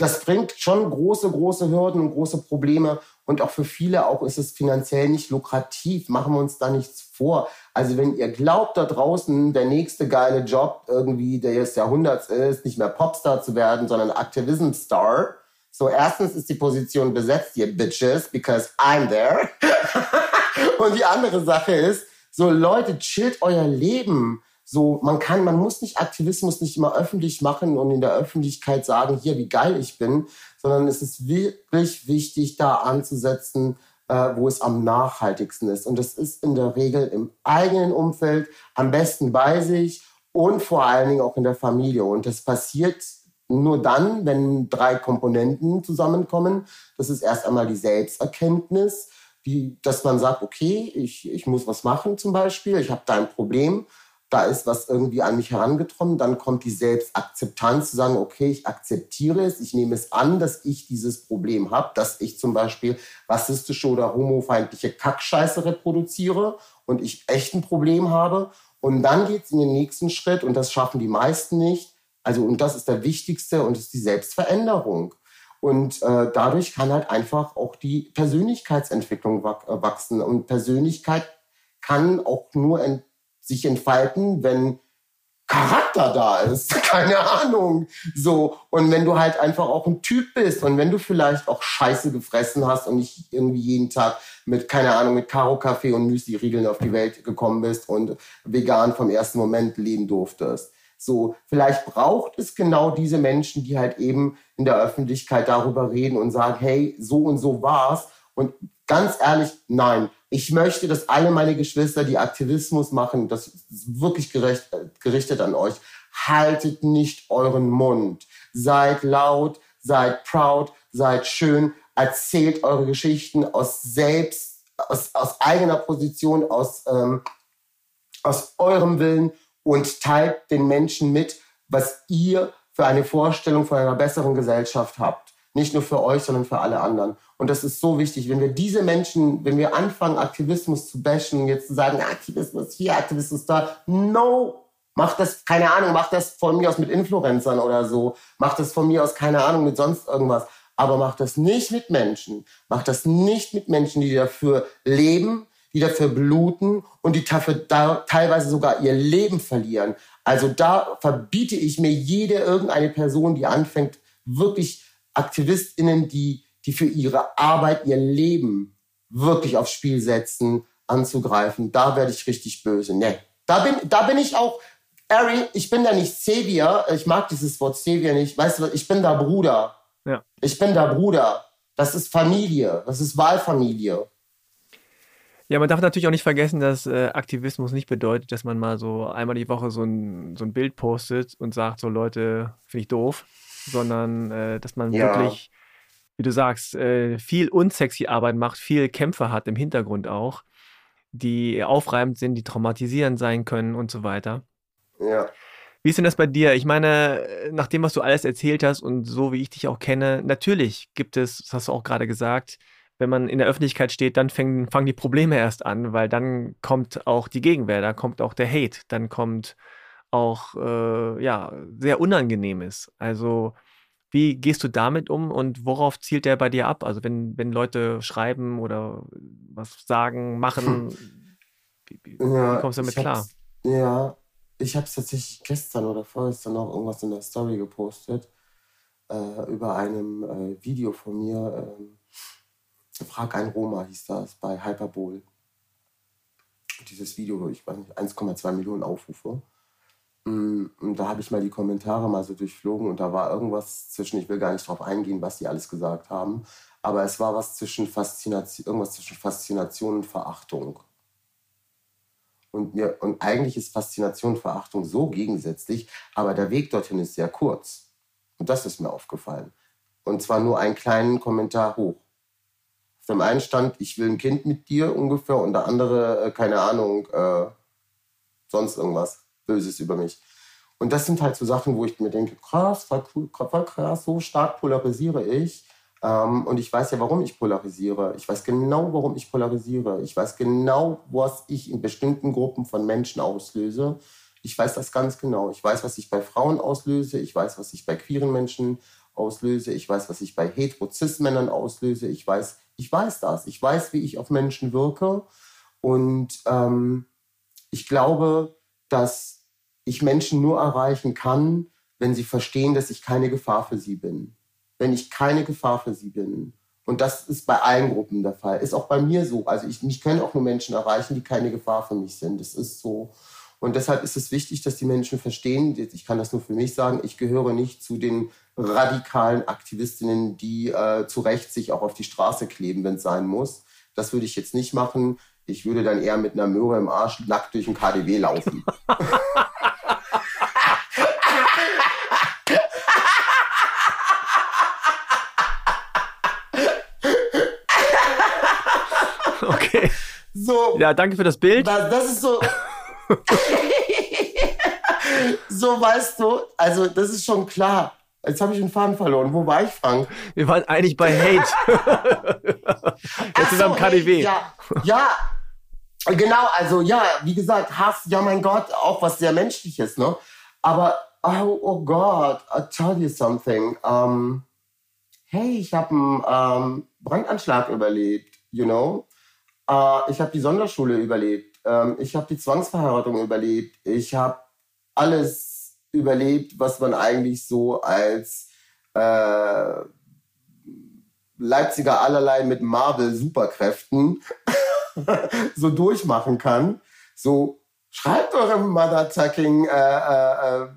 das bringt schon große, große Hürden und große Probleme. Und auch für viele auch ist es finanziell nicht lukrativ. Machen wir uns da nichts vor. Also wenn ihr glaubt, da draußen der nächste geile Job irgendwie des Jahrhunderts ist, nicht mehr Popstar zu werden, sondern Activism-Star. So, erstens ist die Position besetzt, ihr Bitches, because I'm there. [LAUGHS] und die andere Sache ist, so Leute, chillt euer Leben. So, man kann, man muss nicht Aktivismus nicht immer öffentlich machen und in der Öffentlichkeit sagen, hier, wie geil ich bin, sondern es ist wirklich wichtig, da anzusetzen, äh, wo es am nachhaltigsten ist. Und das ist in der Regel im eigenen Umfeld, am besten bei sich und vor allen Dingen auch in der Familie. Und das passiert nur dann, wenn drei Komponenten zusammenkommen. Das ist erst einmal die Selbsterkenntnis, die, dass man sagt, okay, ich, ich muss was machen zum Beispiel, ich habe da ein Problem, da ist was irgendwie an mich herangetroffen, dann kommt die Selbstakzeptanz zu sagen, okay, ich akzeptiere es, ich nehme es an, dass ich dieses Problem habe, dass ich zum Beispiel rassistische oder homofeindliche Kackscheiße reproduziere und ich echt ein Problem habe. Und dann geht es in den nächsten Schritt und das schaffen die meisten nicht. Also, und das ist der wichtigste und ist die Selbstveränderung. Und äh, dadurch kann halt einfach auch die Persönlichkeitsentwicklung äh, wachsen. Und Persönlichkeit kann auch nur ent sich entfalten, wenn Charakter da ist. [LAUGHS] Keine Ahnung. So. Und wenn du halt einfach auch ein Typ bist und wenn du vielleicht auch Scheiße gefressen hast und nicht irgendwie jeden Tag mit, keine Ahnung, mit Karo-Kaffee und Müsli-Riegeln auf die Welt gekommen bist und vegan vom ersten Moment leben durftest. So, vielleicht braucht es genau diese Menschen, die halt eben in der Öffentlichkeit darüber reden und sagen, hey, so und so war's. Und ganz ehrlich, nein. Ich möchte, dass alle meine Geschwister, die Aktivismus machen, das ist wirklich gerecht, gerichtet an euch, haltet nicht euren Mund. Seid laut, seid proud, seid schön, erzählt eure Geschichten aus selbst, aus, aus eigener Position, aus, ähm, aus eurem Willen und teilt den Menschen mit, was ihr für eine Vorstellung von einer besseren Gesellschaft habt. Nicht nur für euch, sondern für alle anderen. Und das ist so wichtig, wenn wir diese Menschen, wenn wir anfangen, Aktivismus zu bashen, jetzt zu sagen, Aktivismus hier, Aktivismus da, no, Mach das, keine Ahnung, mach das von mir aus mit Influencern oder so. Mach das von mir aus, keine Ahnung, mit sonst irgendwas. Aber mach das nicht mit Menschen. Mach das nicht mit Menschen, die dafür leben, die dafür bluten und die dafür da teilweise sogar ihr Leben verlieren. Also da verbiete ich mir jede irgendeine Person, die anfängt, wirklich AktivistInnen, die, die für ihre Arbeit ihr Leben wirklich aufs Spiel setzen, anzugreifen. Da werde ich richtig böse. Nee. Da bin, da bin ich auch, Ari, ich bin da nicht Savior. Ich mag dieses Wort Savior nicht. Weißt du, ich bin da Bruder. Ja. Ich bin da Bruder. Das ist Familie. Das ist Wahlfamilie. Ja, man darf natürlich auch nicht vergessen, dass äh, Aktivismus nicht bedeutet, dass man mal so einmal die Woche so ein, so ein Bild postet und sagt, so Leute, finde ich doof, sondern äh, dass man ja. wirklich, wie du sagst, äh, viel unsexy Arbeit macht, viel Kämpfe hat im Hintergrund auch, die aufreibend sind, die traumatisierend sein können und so weiter. Ja. Wie ist denn das bei dir? Ich meine, nach dem, was du alles erzählt hast und so wie ich dich auch kenne, natürlich gibt es, das hast du auch gerade gesagt, wenn man in der Öffentlichkeit steht, dann fängen, fangen die Probleme erst an, weil dann kommt auch die Gegenwehr, dann kommt auch der Hate, dann kommt auch äh, ja sehr Unangenehmes. Also wie gehst du damit um und worauf zielt der bei dir ab? Also wenn, wenn Leute schreiben oder was sagen, machen, wie, wie, ja, wie kommst du damit klar? Ja, ich habe es tatsächlich gestern oder vorgestern noch irgendwas in der Story gepostet äh, über einem äh, Video von mir. Äh, Frag ein Roma hieß das bei Hyperbol. Dieses Video, ich weiß nicht, 1,2 Millionen Aufrufe. Mm, und da habe ich mal die Kommentare mal so durchflogen und da war irgendwas zwischen, ich will gar nicht drauf eingehen, was die alles gesagt haben, aber es war was zwischen Faszination, irgendwas zwischen Faszination und Verachtung. Und, mir, und eigentlich ist Faszination und Verachtung so gegensätzlich, aber der Weg dorthin ist sehr kurz. Und das ist mir aufgefallen. Und zwar nur einen kleinen Kommentar hoch dem einen stand, ich will ein Kind mit dir ungefähr und der andere, äh, keine Ahnung, äh, sonst irgendwas Böses über mich. Und das sind halt so Sachen, wo ich mir denke, krass, voll, cool, krass, so stark polarisiere ich. Ähm, und ich weiß ja, warum ich polarisiere. Ich weiß genau, warum ich polarisiere. Ich weiß genau, was ich in bestimmten Gruppen von Menschen auslöse. Ich weiß das ganz genau. Ich weiß, was ich bei Frauen auslöse. Ich weiß, was ich bei queeren Menschen auslöse. Ich weiß, was ich bei hetero-cis-Männern auslöse. Ich weiß, ich weiß das. Ich weiß, wie ich auf Menschen wirke. Und ähm, ich glaube, dass ich Menschen nur erreichen kann, wenn sie verstehen, dass ich keine Gefahr für sie bin. Wenn ich keine Gefahr für sie bin. Und das ist bei allen Gruppen der Fall. Ist auch bei mir so. Also ich, mich können auch nur Menschen erreichen, die keine Gefahr für mich sind. Das ist so. Und deshalb ist es wichtig, dass die Menschen verstehen, ich kann das nur für mich sagen, ich gehöre nicht zu den radikalen Aktivistinnen, die äh, zu Recht sich auch auf die Straße kleben, wenn es sein muss. Das würde ich jetzt nicht machen. Ich würde dann eher mit einer Möhre im Arsch nackt durch den KDW laufen. [LAUGHS] okay. So. Ja, danke für das Bild. Das, das ist so so, weißt du, also das ist schon klar. Jetzt habe ich den Faden verloren. Wo war ich, Frank? Wir waren eigentlich bei Hate. [LAUGHS] Jetzt sind wir im KDW. Ja, ja, genau, also ja, wie gesagt, Hass, ja mein Gott, auch was sehr Menschliches, ne? Aber, oh, oh Gott, I'll tell you something. Um, hey, ich habe einen um, Brandanschlag überlebt, you know? Uh, ich habe die Sonderschule überlebt. Um, ich habe die Zwangsverheiratung überlebt. Ich habe alles überlebt, was man eigentlich so als äh, Leipziger allerlei mit Marvel-Superkräften [LAUGHS] so durchmachen kann. So, schreibt eure motherfucking äh, äh, äh,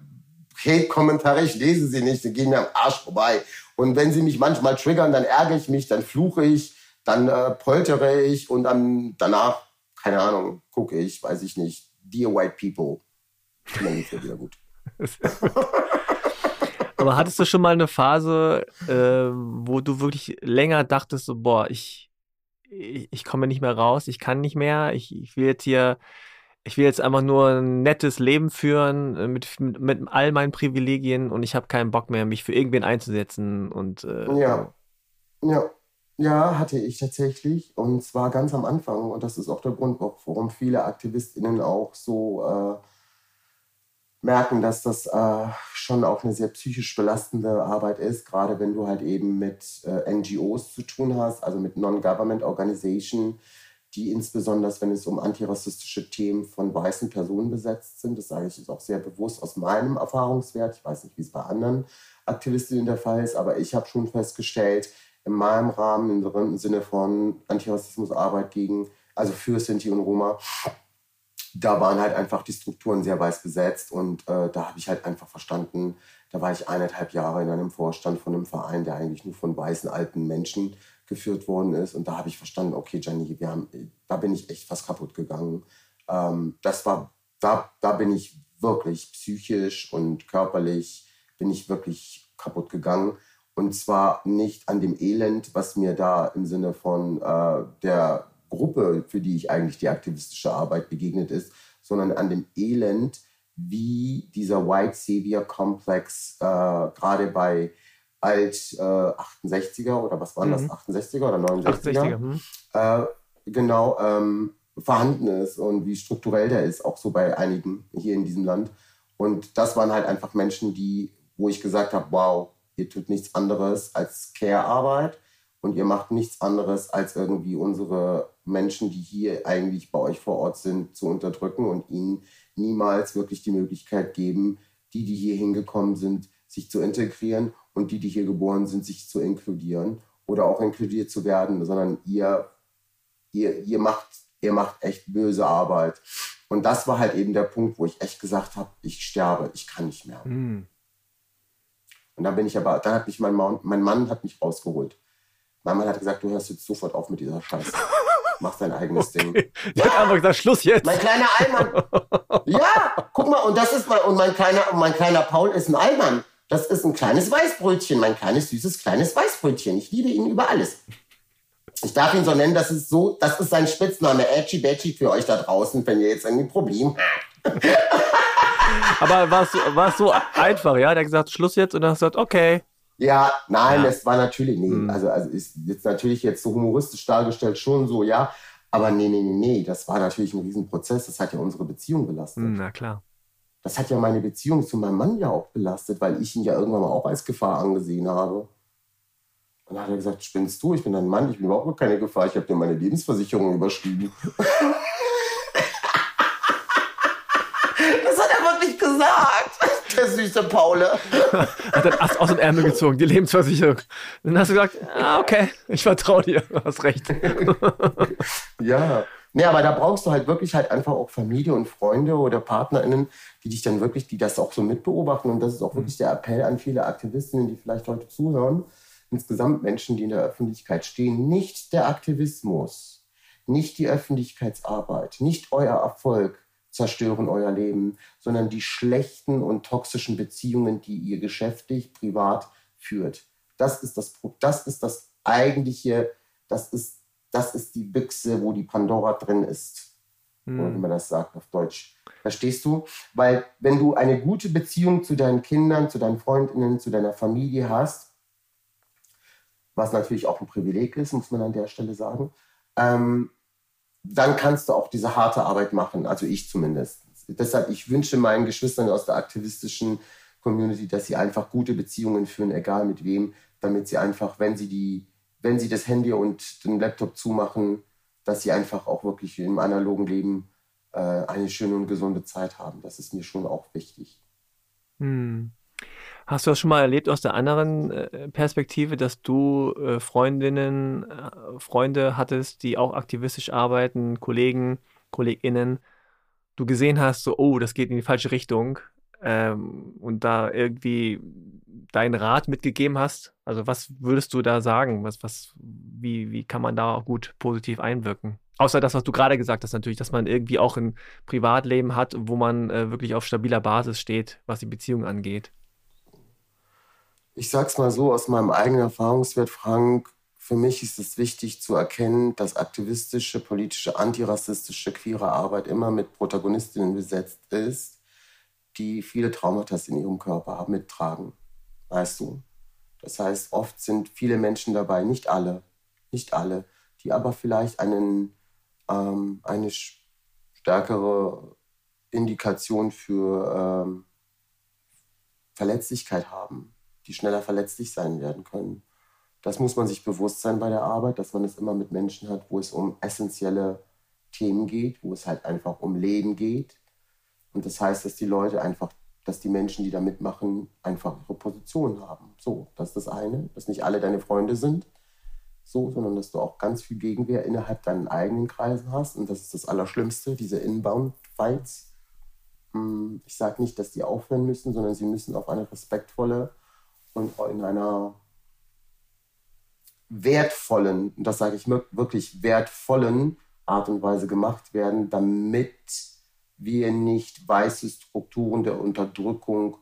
Hate-Kommentare, ich lese sie nicht, sie gehen mir am Arsch vorbei. Und wenn sie mich manchmal triggern, dann ärgere ich mich, dann fluche ich, dann äh, poltere ich und dann danach, keine Ahnung, gucke ich, weiß ich nicht, Dear White People. Und dann geht's mir wieder gut. [LAUGHS] Aber hattest du schon mal eine Phase, äh, wo du wirklich länger dachtest, so, boah, ich, ich, ich komme nicht mehr raus, ich kann nicht mehr, ich, ich will jetzt hier, ich will jetzt einfach nur ein nettes Leben führen äh, mit, mit, mit all meinen Privilegien und ich habe keinen Bock mehr, mich für irgendwen einzusetzen und äh, ja. Ja. Ja, hatte ich tatsächlich. Und zwar ganz am Anfang. Und das ist auch der Grund, warum viele AktivistInnen auch so äh, merken, dass das äh, schon auch eine sehr psychisch belastende Arbeit ist, gerade wenn du halt eben mit äh, NGOs zu tun hast, also mit Non-Government Organization, die insbesondere, wenn es um antirassistische Themen von weißen Personen besetzt sind, das sage ich jetzt auch sehr bewusst aus meinem Erfahrungswert, ich weiß nicht, wie es bei anderen Aktivistinnen der Fall ist, aber ich habe schon festgestellt, in meinem Rahmen, im Sinne von Antirassismusarbeit gegen, also für Sinti und Roma, da waren halt einfach die Strukturen sehr weiß besetzt und äh, da habe ich halt einfach verstanden, da war ich eineinhalb Jahre in einem Vorstand von einem Verein, der eigentlich nur von weißen alten Menschen geführt worden ist und da habe ich verstanden, okay, Gianni, wir haben, da bin ich echt fast kaputt gegangen. Ähm, das war, da, da bin ich wirklich psychisch und körperlich bin ich wirklich kaputt gegangen. Und zwar nicht an dem Elend, was mir da im Sinne von äh, der Gruppe, für die ich eigentlich die aktivistische Arbeit begegnet ist, sondern an dem Elend, wie dieser White Savior Komplex äh, gerade bei alt äh, 68er oder was waren mhm. das, 68er oder 69er? 68er, hm. äh, genau, ähm, vorhanden ist und wie strukturell der ist, auch so bei einigen hier in diesem Land. Und das waren halt einfach Menschen, die, wo ich gesagt habe, wow, ihr tut nichts anderes als Care-Arbeit und ihr macht nichts anderes als irgendwie unsere Menschen, die hier eigentlich bei euch vor Ort sind, zu unterdrücken und ihnen niemals wirklich die Möglichkeit geben, die, die hier hingekommen sind, sich zu integrieren und die, die hier geboren sind, sich zu inkludieren oder auch inkludiert zu werden, sondern ihr, ihr, ihr, macht, ihr macht echt böse Arbeit. Und das war halt eben der Punkt, wo ich echt gesagt habe, ich sterbe, ich kann nicht mehr. Mhm. Und dann bin ich aber, dann hat mich mein Mann, mein Mann hat mich rausgeholt. Mein Mann hat gesagt, du hörst jetzt sofort auf mit dieser Scheiße. Mach dein eigenes okay. Ding. [LAUGHS] Ja, hat einfach gesagt, Schluss jetzt. Mein kleiner Allmann. [LAUGHS] ja, guck mal, und das ist mein, und mein kleiner, mein kleiner Paul ist ein Allmann. Das ist ein kleines Weißbrötchen, mein kleines, süßes, kleines Weißbrötchen. Ich liebe ihn über alles. Ich darf ihn so nennen, das ist so, das ist sein Spitzname, Edgy Betty für euch da draußen, wenn ihr jetzt irgendwie ein Problem habt. [LAUGHS] Aber war es war es so einfach, ja? Der hat gesagt, Schluss jetzt und dann hast du gesagt, okay. Ja, nein, ja. es war natürlich, nee, mhm. also, also ist jetzt natürlich jetzt so humoristisch dargestellt schon so, ja, aber nee, nee, nee, nee, das war natürlich ein Riesenprozess, das hat ja unsere Beziehung belastet. Mhm, na klar. Das hat ja meine Beziehung zu meinem Mann ja auch belastet, weil ich ihn ja irgendwann mal auch als Gefahr angesehen habe. Und dann hat er gesagt, spinnst du, ich bin dein Mann, ich bin überhaupt keine Gefahr, ich habe dir meine Lebensversicherung überschrieben. [LAUGHS] das hat er wirklich gesagt der süße Paule. Hat dann Ast aus dem Ärmel gezogen, die Lebensversicherung. Dann hast du gesagt, ah, okay, ich vertraue dir, du hast recht. [LAUGHS] ja. Nee, aber da brauchst du halt wirklich halt einfach auch Familie und Freunde oder PartnerInnen, die dich dann wirklich, die das auch so mitbeobachten. Und das ist auch wirklich der Appell an viele Aktivistinnen, die vielleicht heute zuhören. Insgesamt Menschen, die in der Öffentlichkeit stehen. Nicht der Aktivismus, nicht die Öffentlichkeitsarbeit, nicht euer Erfolg, zerstören euer Leben, sondern die schlechten und toxischen Beziehungen, die ihr geschäftlich, privat führt. Das ist das, das ist das eigentliche, das ist das ist die Büchse, wo die Pandora drin ist. Mhm. Oder wie man das sagt auf Deutsch. Verstehst du? Weil wenn du eine gute Beziehung zu deinen Kindern, zu deinen Freundinnen, zu deiner Familie hast, was natürlich auch ein Privileg ist, muss man an der Stelle sagen, ähm, dann kannst du auch diese harte Arbeit machen. Also ich zumindest. Deshalb, ich wünsche meinen Geschwistern aus der aktivistischen Community, dass sie einfach gute Beziehungen führen, egal mit wem, damit sie einfach, wenn sie die, wenn sie das Handy und den Laptop zumachen, dass sie einfach auch wirklich im analogen Leben äh, eine schöne und gesunde Zeit haben. Das ist mir schon auch wichtig. Hm. Hast du das schon mal erlebt aus der anderen äh, Perspektive, dass du äh, Freundinnen, äh, Freunde hattest, die auch aktivistisch arbeiten, Kollegen, KollegInnen, du gesehen hast, so, oh, das geht in die falsche Richtung ähm, und da irgendwie deinen Rat mitgegeben hast? Also was würdest du da sagen? Was, was, wie, wie kann man da auch gut positiv einwirken? Außer das, was du gerade gesagt hast, natürlich, dass man irgendwie auch ein Privatleben hat, wo man wirklich auf stabiler Basis steht, was die Beziehung angeht. Ich sag's mal so aus meinem eigenen Erfahrungswert, Frank. Für mich ist es wichtig zu erkennen, dass aktivistische, politische, antirassistische, queere Arbeit immer mit Protagonistinnen besetzt ist, die viele Traumata in ihrem Körper mittragen. Weißt du? Das heißt, oft sind viele Menschen dabei, nicht alle, nicht alle, die aber vielleicht einen, ähm, eine stärkere Indikation für ähm, Verletzlichkeit haben die schneller verletzlich sein werden können. Das muss man sich bewusst sein bei der Arbeit, dass man es immer mit Menschen hat, wo es um essentielle Themen geht, wo es halt einfach um Leben geht. Und das heißt, dass die Leute einfach, dass die Menschen, die da mitmachen, einfach ihre Position haben. So, das ist das eine, dass nicht alle deine Freunde sind, so, sondern dass du auch ganz viel Gegenwehr innerhalb deinen eigenen Kreisen hast. Und das ist das Allerschlimmste, diese Inbound-Fights. Hm, ich sage nicht, dass die aufhören müssen, sondern sie müssen auf eine respektvolle und in einer wertvollen, und das sage ich wirklich wertvollen Art und Weise gemacht werden, damit wir nicht weiße Strukturen der Unterdrückung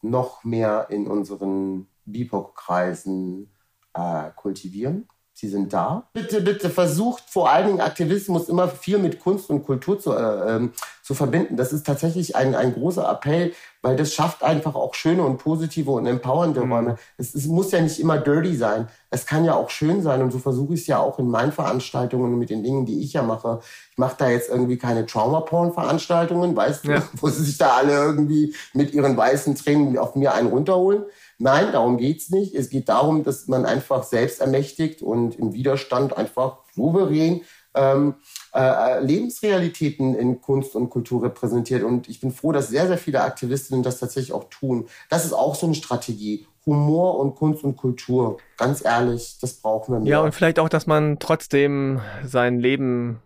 noch mehr in unseren BIPOC-Kreisen äh, kultivieren. Sie sind da. Bitte, bitte versucht vor allen Dingen Aktivismus immer viel mit Kunst und Kultur zu, äh, ähm, zu verbinden. Das ist tatsächlich ein, ein großer Appell, weil das schafft einfach auch schöne und positive und empowernde mhm. Räume. Es, es, muss ja nicht immer dirty sein. Es kann ja auch schön sein und so versuche ich es ja auch in meinen Veranstaltungen mit den Dingen, die ich ja mache. Ich mache da jetzt irgendwie keine Trauma-Porn-Veranstaltungen, weißt ja. du, [LAUGHS] wo sie sich da alle irgendwie mit ihren weißen Tränen auf mir einen runterholen. Nein, darum geht's nicht. Es geht darum, dass man einfach selbst ermächtigt und im Widerstand einfach souverän ähm, äh, Lebensrealitäten in Kunst und Kultur repräsentiert. Und ich bin froh, dass sehr, sehr viele Aktivistinnen das tatsächlich auch tun. Das ist auch so eine Strategie. Humor und Kunst und Kultur. Ganz ehrlich, das brauchen wir mehr. Ja, und vielleicht auch, dass man trotzdem sein Leben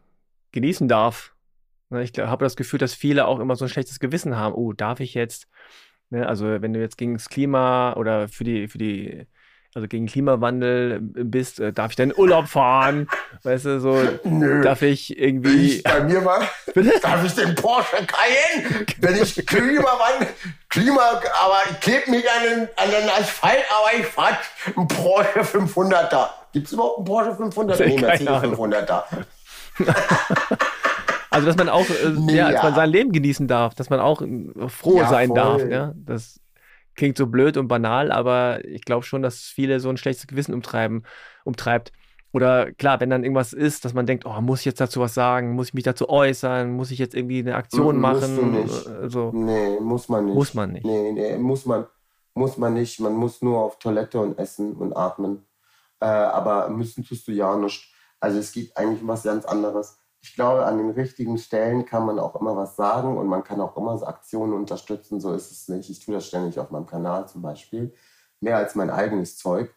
genießen darf. Ne, ich habe das Gefühl, dass viele auch immer so ein schlechtes Gewissen haben. Oh, darf ich jetzt Ne? Also wenn du jetzt gegen das Klima oder für die, für die, also gegen Klimawandel bist, äh, darf ich dann Urlaub [LAUGHS] fahren? Weißt du, so Nö. darf ich irgendwie. Ich, bei mir mal, [LAUGHS] Bitte? darf ich den Porsche Cayenne, wenn ich Klimawandel, Klima, aber ich klebe mich an den, an den Asphalt, aber ich fahre einen Porsche 500er. Gibt es überhaupt einen Porsche 500er? [LAUGHS] Nee, Mercedes 500er. Also, dass man auch, äh, [LAUGHS] ja, dass man sein Leben genießen darf, dass man auch äh, froh ja, sein voll. darf. Ja? Das klingt so blöd und banal, aber ich glaube schon, dass viele so ein schlechtes Gewissen umtreiben, umtreibt. Oder klar, wenn dann irgendwas ist, dass man denkt, oh, muss ich jetzt dazu was sagen, muss ich mich dazu äußern, muss ich jetzt irgendwie eine Aktion machen? Du nicht. Also, nee, muss man nicht. Muss man nicht. Nee, nee, muss man, muss man nicht. Man muss nur auf Toilette und essen und atmen. Äh, aber müssen tust du ja nicht. Also es gibt eigentlich was ganz anderes ich glaube, an den richtigen Stellen kann man auch immer was sagen und man kann auch immer so Aktionen unterstützen. So ist es nicht. Ich tue das ständig auf meinem Kanal zum Beispiel. Mehr als mein eigenes Zeug.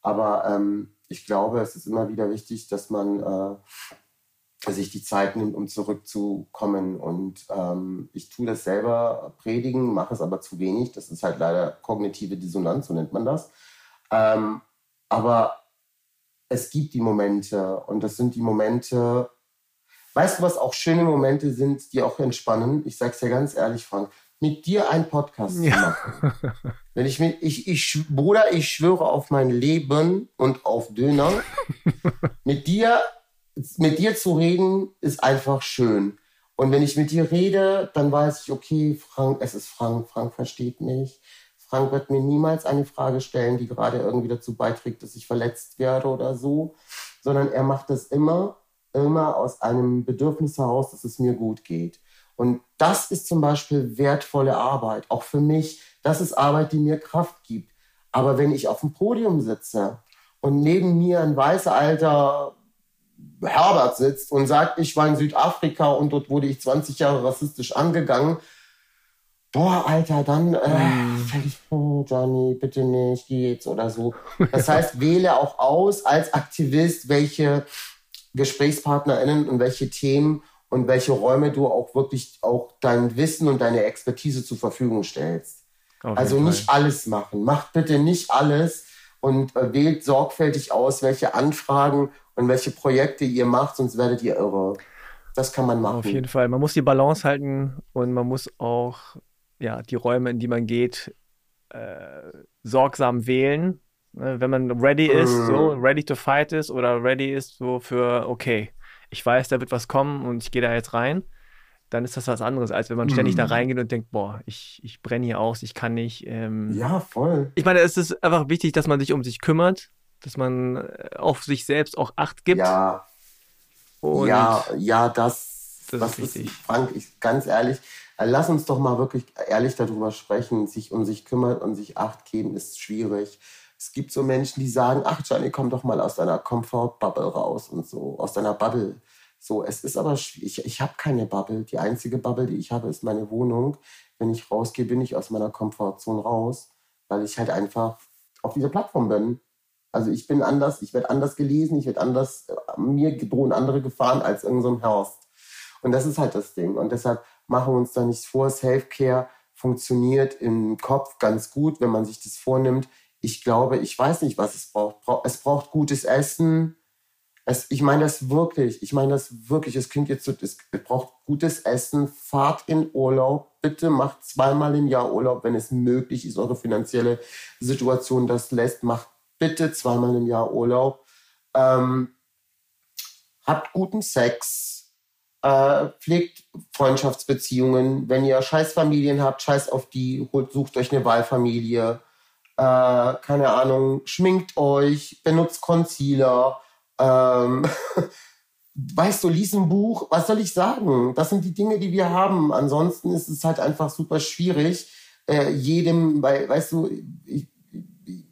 Aber ähm, ich glaube, es ist immer wieder wichtig, dass man äh, sich die Zeit nimmt, um zurückzukommen. Und ähm, ich tue das selber predigen, mache es aber zu wenig. Das ist halt leider kognitive Dissonanz, so nennt man das. Ähm, aber es gibt die Momente und das sind die Momente, Weißt du, was auch schöne Momente sind, die auch entspannen? Ich sag's dir ganz ehrlich, Frank. mit dir einen Podcast ja. zu machen. Wenn ich mit, ich, ich, Bruder, ich schwöre auf mein Leben und auf Döner. [LAUGHS] mit dir, mit dir zu reden ist einfach schön. Und wenn ich mit dir rede, dann weiß ich, okay, Frank, es ist Frank, Frank versteht mich. Frank wird mir niemals eine Frage stellen, die gerade irgendwie dazu beiträgt, dass ich verletzt werde oder so, sondern er macht das immer, immer aus einem Bedürfnis heraus, dass es mir gut geht. Und das ist zum Beispiel wertvolle Arbeit, auch für mich. Das ist Arbeit, die mir Kraft gibt. Aber wenn ich auf dem Podium sitze und neben mir ein weißer alter Herbert sitzt und sagt, ich war in Südafrika und dort wurde ich 20 Jahre rassistisch angegangen, boah, Alter, dann äh, mm. ich, oh, Johnny, bitte nicht, geht's oder so. Das heißt, wähle auch aus als Aktivist, welche GesprächspartnerInnen und welche Themen und welche Räume du auch wirklich auch dein Wissen und deine Expertise zur Verfügung stellst. Also nicht alles machen. Macht bitte nicht alles und äh, wählt sorgfältig aus, welche Anfragen und welche Projekte ihr macht, sonst werdet ihr irre. Das kann man machen. Auf jeden Fall. Man muss die Balance halten und man muss auch ja, die Räume, in die man geht, äh, sorgsam wählen. Ne, wenn man ready ist, so mhm. ready to fight ist oder ready ist so für, okay, ich weiß, da wird was kommen und ich gehe da jetzt rein, dann ist das was anderes, als wenn man ständig da mhm. reingeht und denkt, boah, ich, ich brenne hier aus, ich kann nicht. Ähm, ja, voll. Ich meine, es ist einfach wichtig, dass man sich um sich kümmert, dass man äh, auf sich selbst auch Acht gibt. Ja. Und ja, ja, das, das, das ist, ist Frank, ich, ganz ehrlich, äh, lass uns doch mal wirklich ehrlich darüber sprechen. Sich um sich kümmern und sich Acht geben ist schwierig. Es gibt so Menschen, die sagen, ach Johnny, komm doch mal aus deiner Comfort-Bubble raus und so, aus deiner Bubble. So, es ist aber. Ich, ich habe keine Bubble. Die einzige Bubble, die ich habe, ist meine Wohnung. Wenn ich rausgehe, bin ich aus meiner Komfortzone raus, weil ich halt einfach auf dieser Plattform bin. Also ich bin anders, ich werde anders gelesen, ich werde anders, äh, mir drohen andere Gefahren als irgendein so Horst. Und das ist halt das Ding. Und deshalb machen wir uns da nichts vor. Self-Care funktioniert im Kopf ganz gut, wenn man sich das vornimmt. Ich glaube, ich weiß nicht, was es braucht. Es braucht gutes Essen, es, ich meine das wirklich. Ich meine das wirklich. Es klingt jetzt so, es braucht gutes Essen. Fahrt in Urlaub. Bitte macht zweimal im Jahr Urlaub, wenn es möglich ist, eure finanzielle Situation das lässt. Macht bitte zweimal im Jahr Urlaub. Ähm, habt guten Sex. Äh, pflegt Freundschaftsbeziehungen. Wenn ihr Scheißfamilien habt, scheiß auf die, holt, sucht euch eine Wahlfamilie. Äh, keine Ahnung, schminkt euch, benutzt Concealer ähm, [LAUGHS] weißt du, lies ein Buch, was soll ich sagen? Das sind die Dinge, die wir haben. Ansonsten ist es halt einfach super schwierig, äh, jedem, weil, weißt du, ich,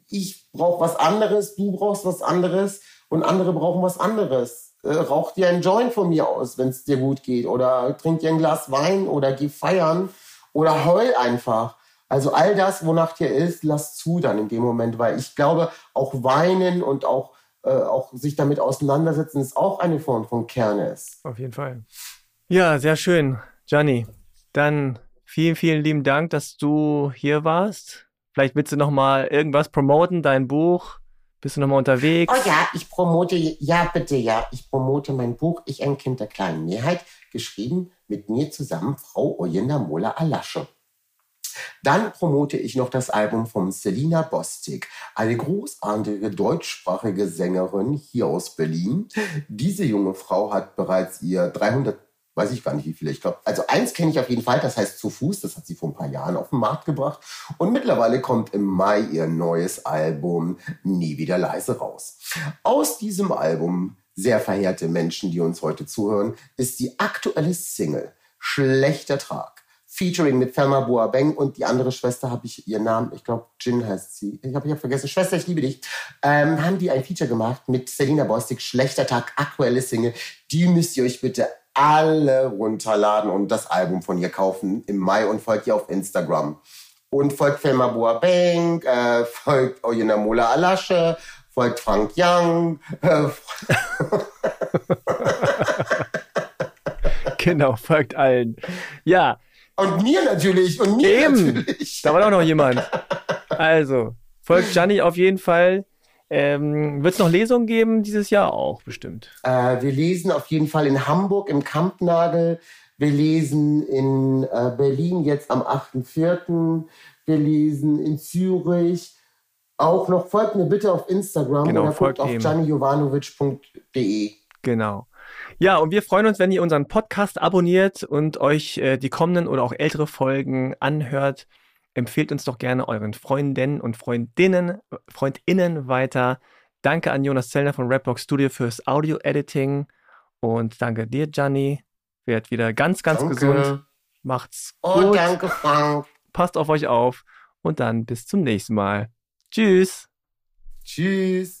ich brauche was anderes, du brauchst was anderes und andere brauchen was anderes. Äh, rauch dir einen Joint von mir aus, wenn es dir gut geht, oder trink dir ein Glas Wein oder geh feiern oder heul einfach. Also all das, wonach dir ist, lass zu dann in dem Moment, weil ich glaube, auch weinen und auch äh, auch sich damit auseinandersetzen, ist auch eine Form von Kernes. Auf jeden Fall. Ja, sehr schön, Gianni. Dann vielen, vielen lieben Dank, dass du hier warst. Vielleicht willst du noch mal irgendwas promoten, dein Buch. Bist du noch mal unterwegs? Oh ja, ich promote, ja bitte, ja, ich promote mein Buch Ich ein Kind der kleinen Mehrheit, geschrieben mit mir zusammen Frau Oyenda Mola Alasche. Dann promote ich noch das Album von Selina Bostik, eine großartige deutschsprachige Sängerin hier aus Berlin. Diese junge Frau hat bereits ihr 300 weiß ich gar nicht wie viele. Ich glaube, also eins kenne ich auf jeden Fall, das heißt zu Fuß, das hat sie vor ein paar Jahren auf den Markt gebracht. Und mittlerweile kommt im Mai ihr neues Album Nie wieder leise raus. Aus diesem Album, sehr verehrte Menschen, die uns heute zuhören, ist die aktuelle Single Schlechter Tag. Featuring mit Thelma Boabeng und die andere Schwester habe ich ihren Namen, ich glaube Jin heißt sie. Ich habe ich hab vergessen. Schwester, ich liebe dich. Ähm, haben die ein Feature gemacht mit Selina Bostik, Schlechter Tag, aktuelle Single. Die müsst ihr euch bitte alle runterladen und das Album von ihr kaufen im Mai und folgt ihr auf Instagram. Und folgt Thelma Boabeng, äh, folgt Oyena Mola Alasche, folgt Frank Young. Äh, [LAUGHS] genau, folgt allen. Ja, und mir natürlich. Und mir Eben. natürlich. Da war doch noch jemand. Also, folgt Gianni auf jeden Fall. Ähm, Wird es noch Lesungen geben dieses Jahr auch bestimmt? Äh, wir lesen auf jeden Fall in Hamburg im Kampnagel. Wir lesen in äh, Berlin jetzt am 8.4. Wir lesen in Zürich. Auch noch folgt mir bitte auf Instagram Genau, oder folgt auf ihm. giannijovanovic.de. Genau. Ja, und wir freuen uns, wenn ihr unseren Podcast abonniert und euch äh, die kommenden oder auch ältere Folgen anhört. Empfehlt uns doch gerne euren Freundinnen und Freundinnen, Freundinnen weiter. Danke an Jonas Zellner von Rapbox Studio fürs Audio-Editing und danke dir, Gianni. Werd wieder ganz, ganz Danke. gesund. Macht's Oh, gut. danke, Frank. Passt auf euch auf und dann bis zum nächsten Mal. Tschüss. Tschüss.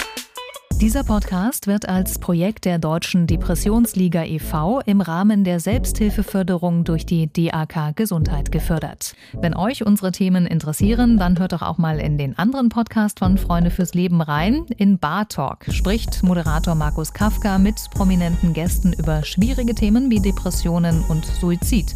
Dieser Podcast wird als Projekt der Deutschen Depressionsliga e.V. im Rahmen der Selbsthilfeförderung durch die DAK Gesundheit gefördert. Wenn euch unsere Themen interessieren, dann hört doch auch mal in den anderen Podcast von Freunde fürs Leben rein. In Bar Talk spricht Moderator Markus Kafka mit prominenten Gästen über schwierige Themen wie Depressionen und Suizid.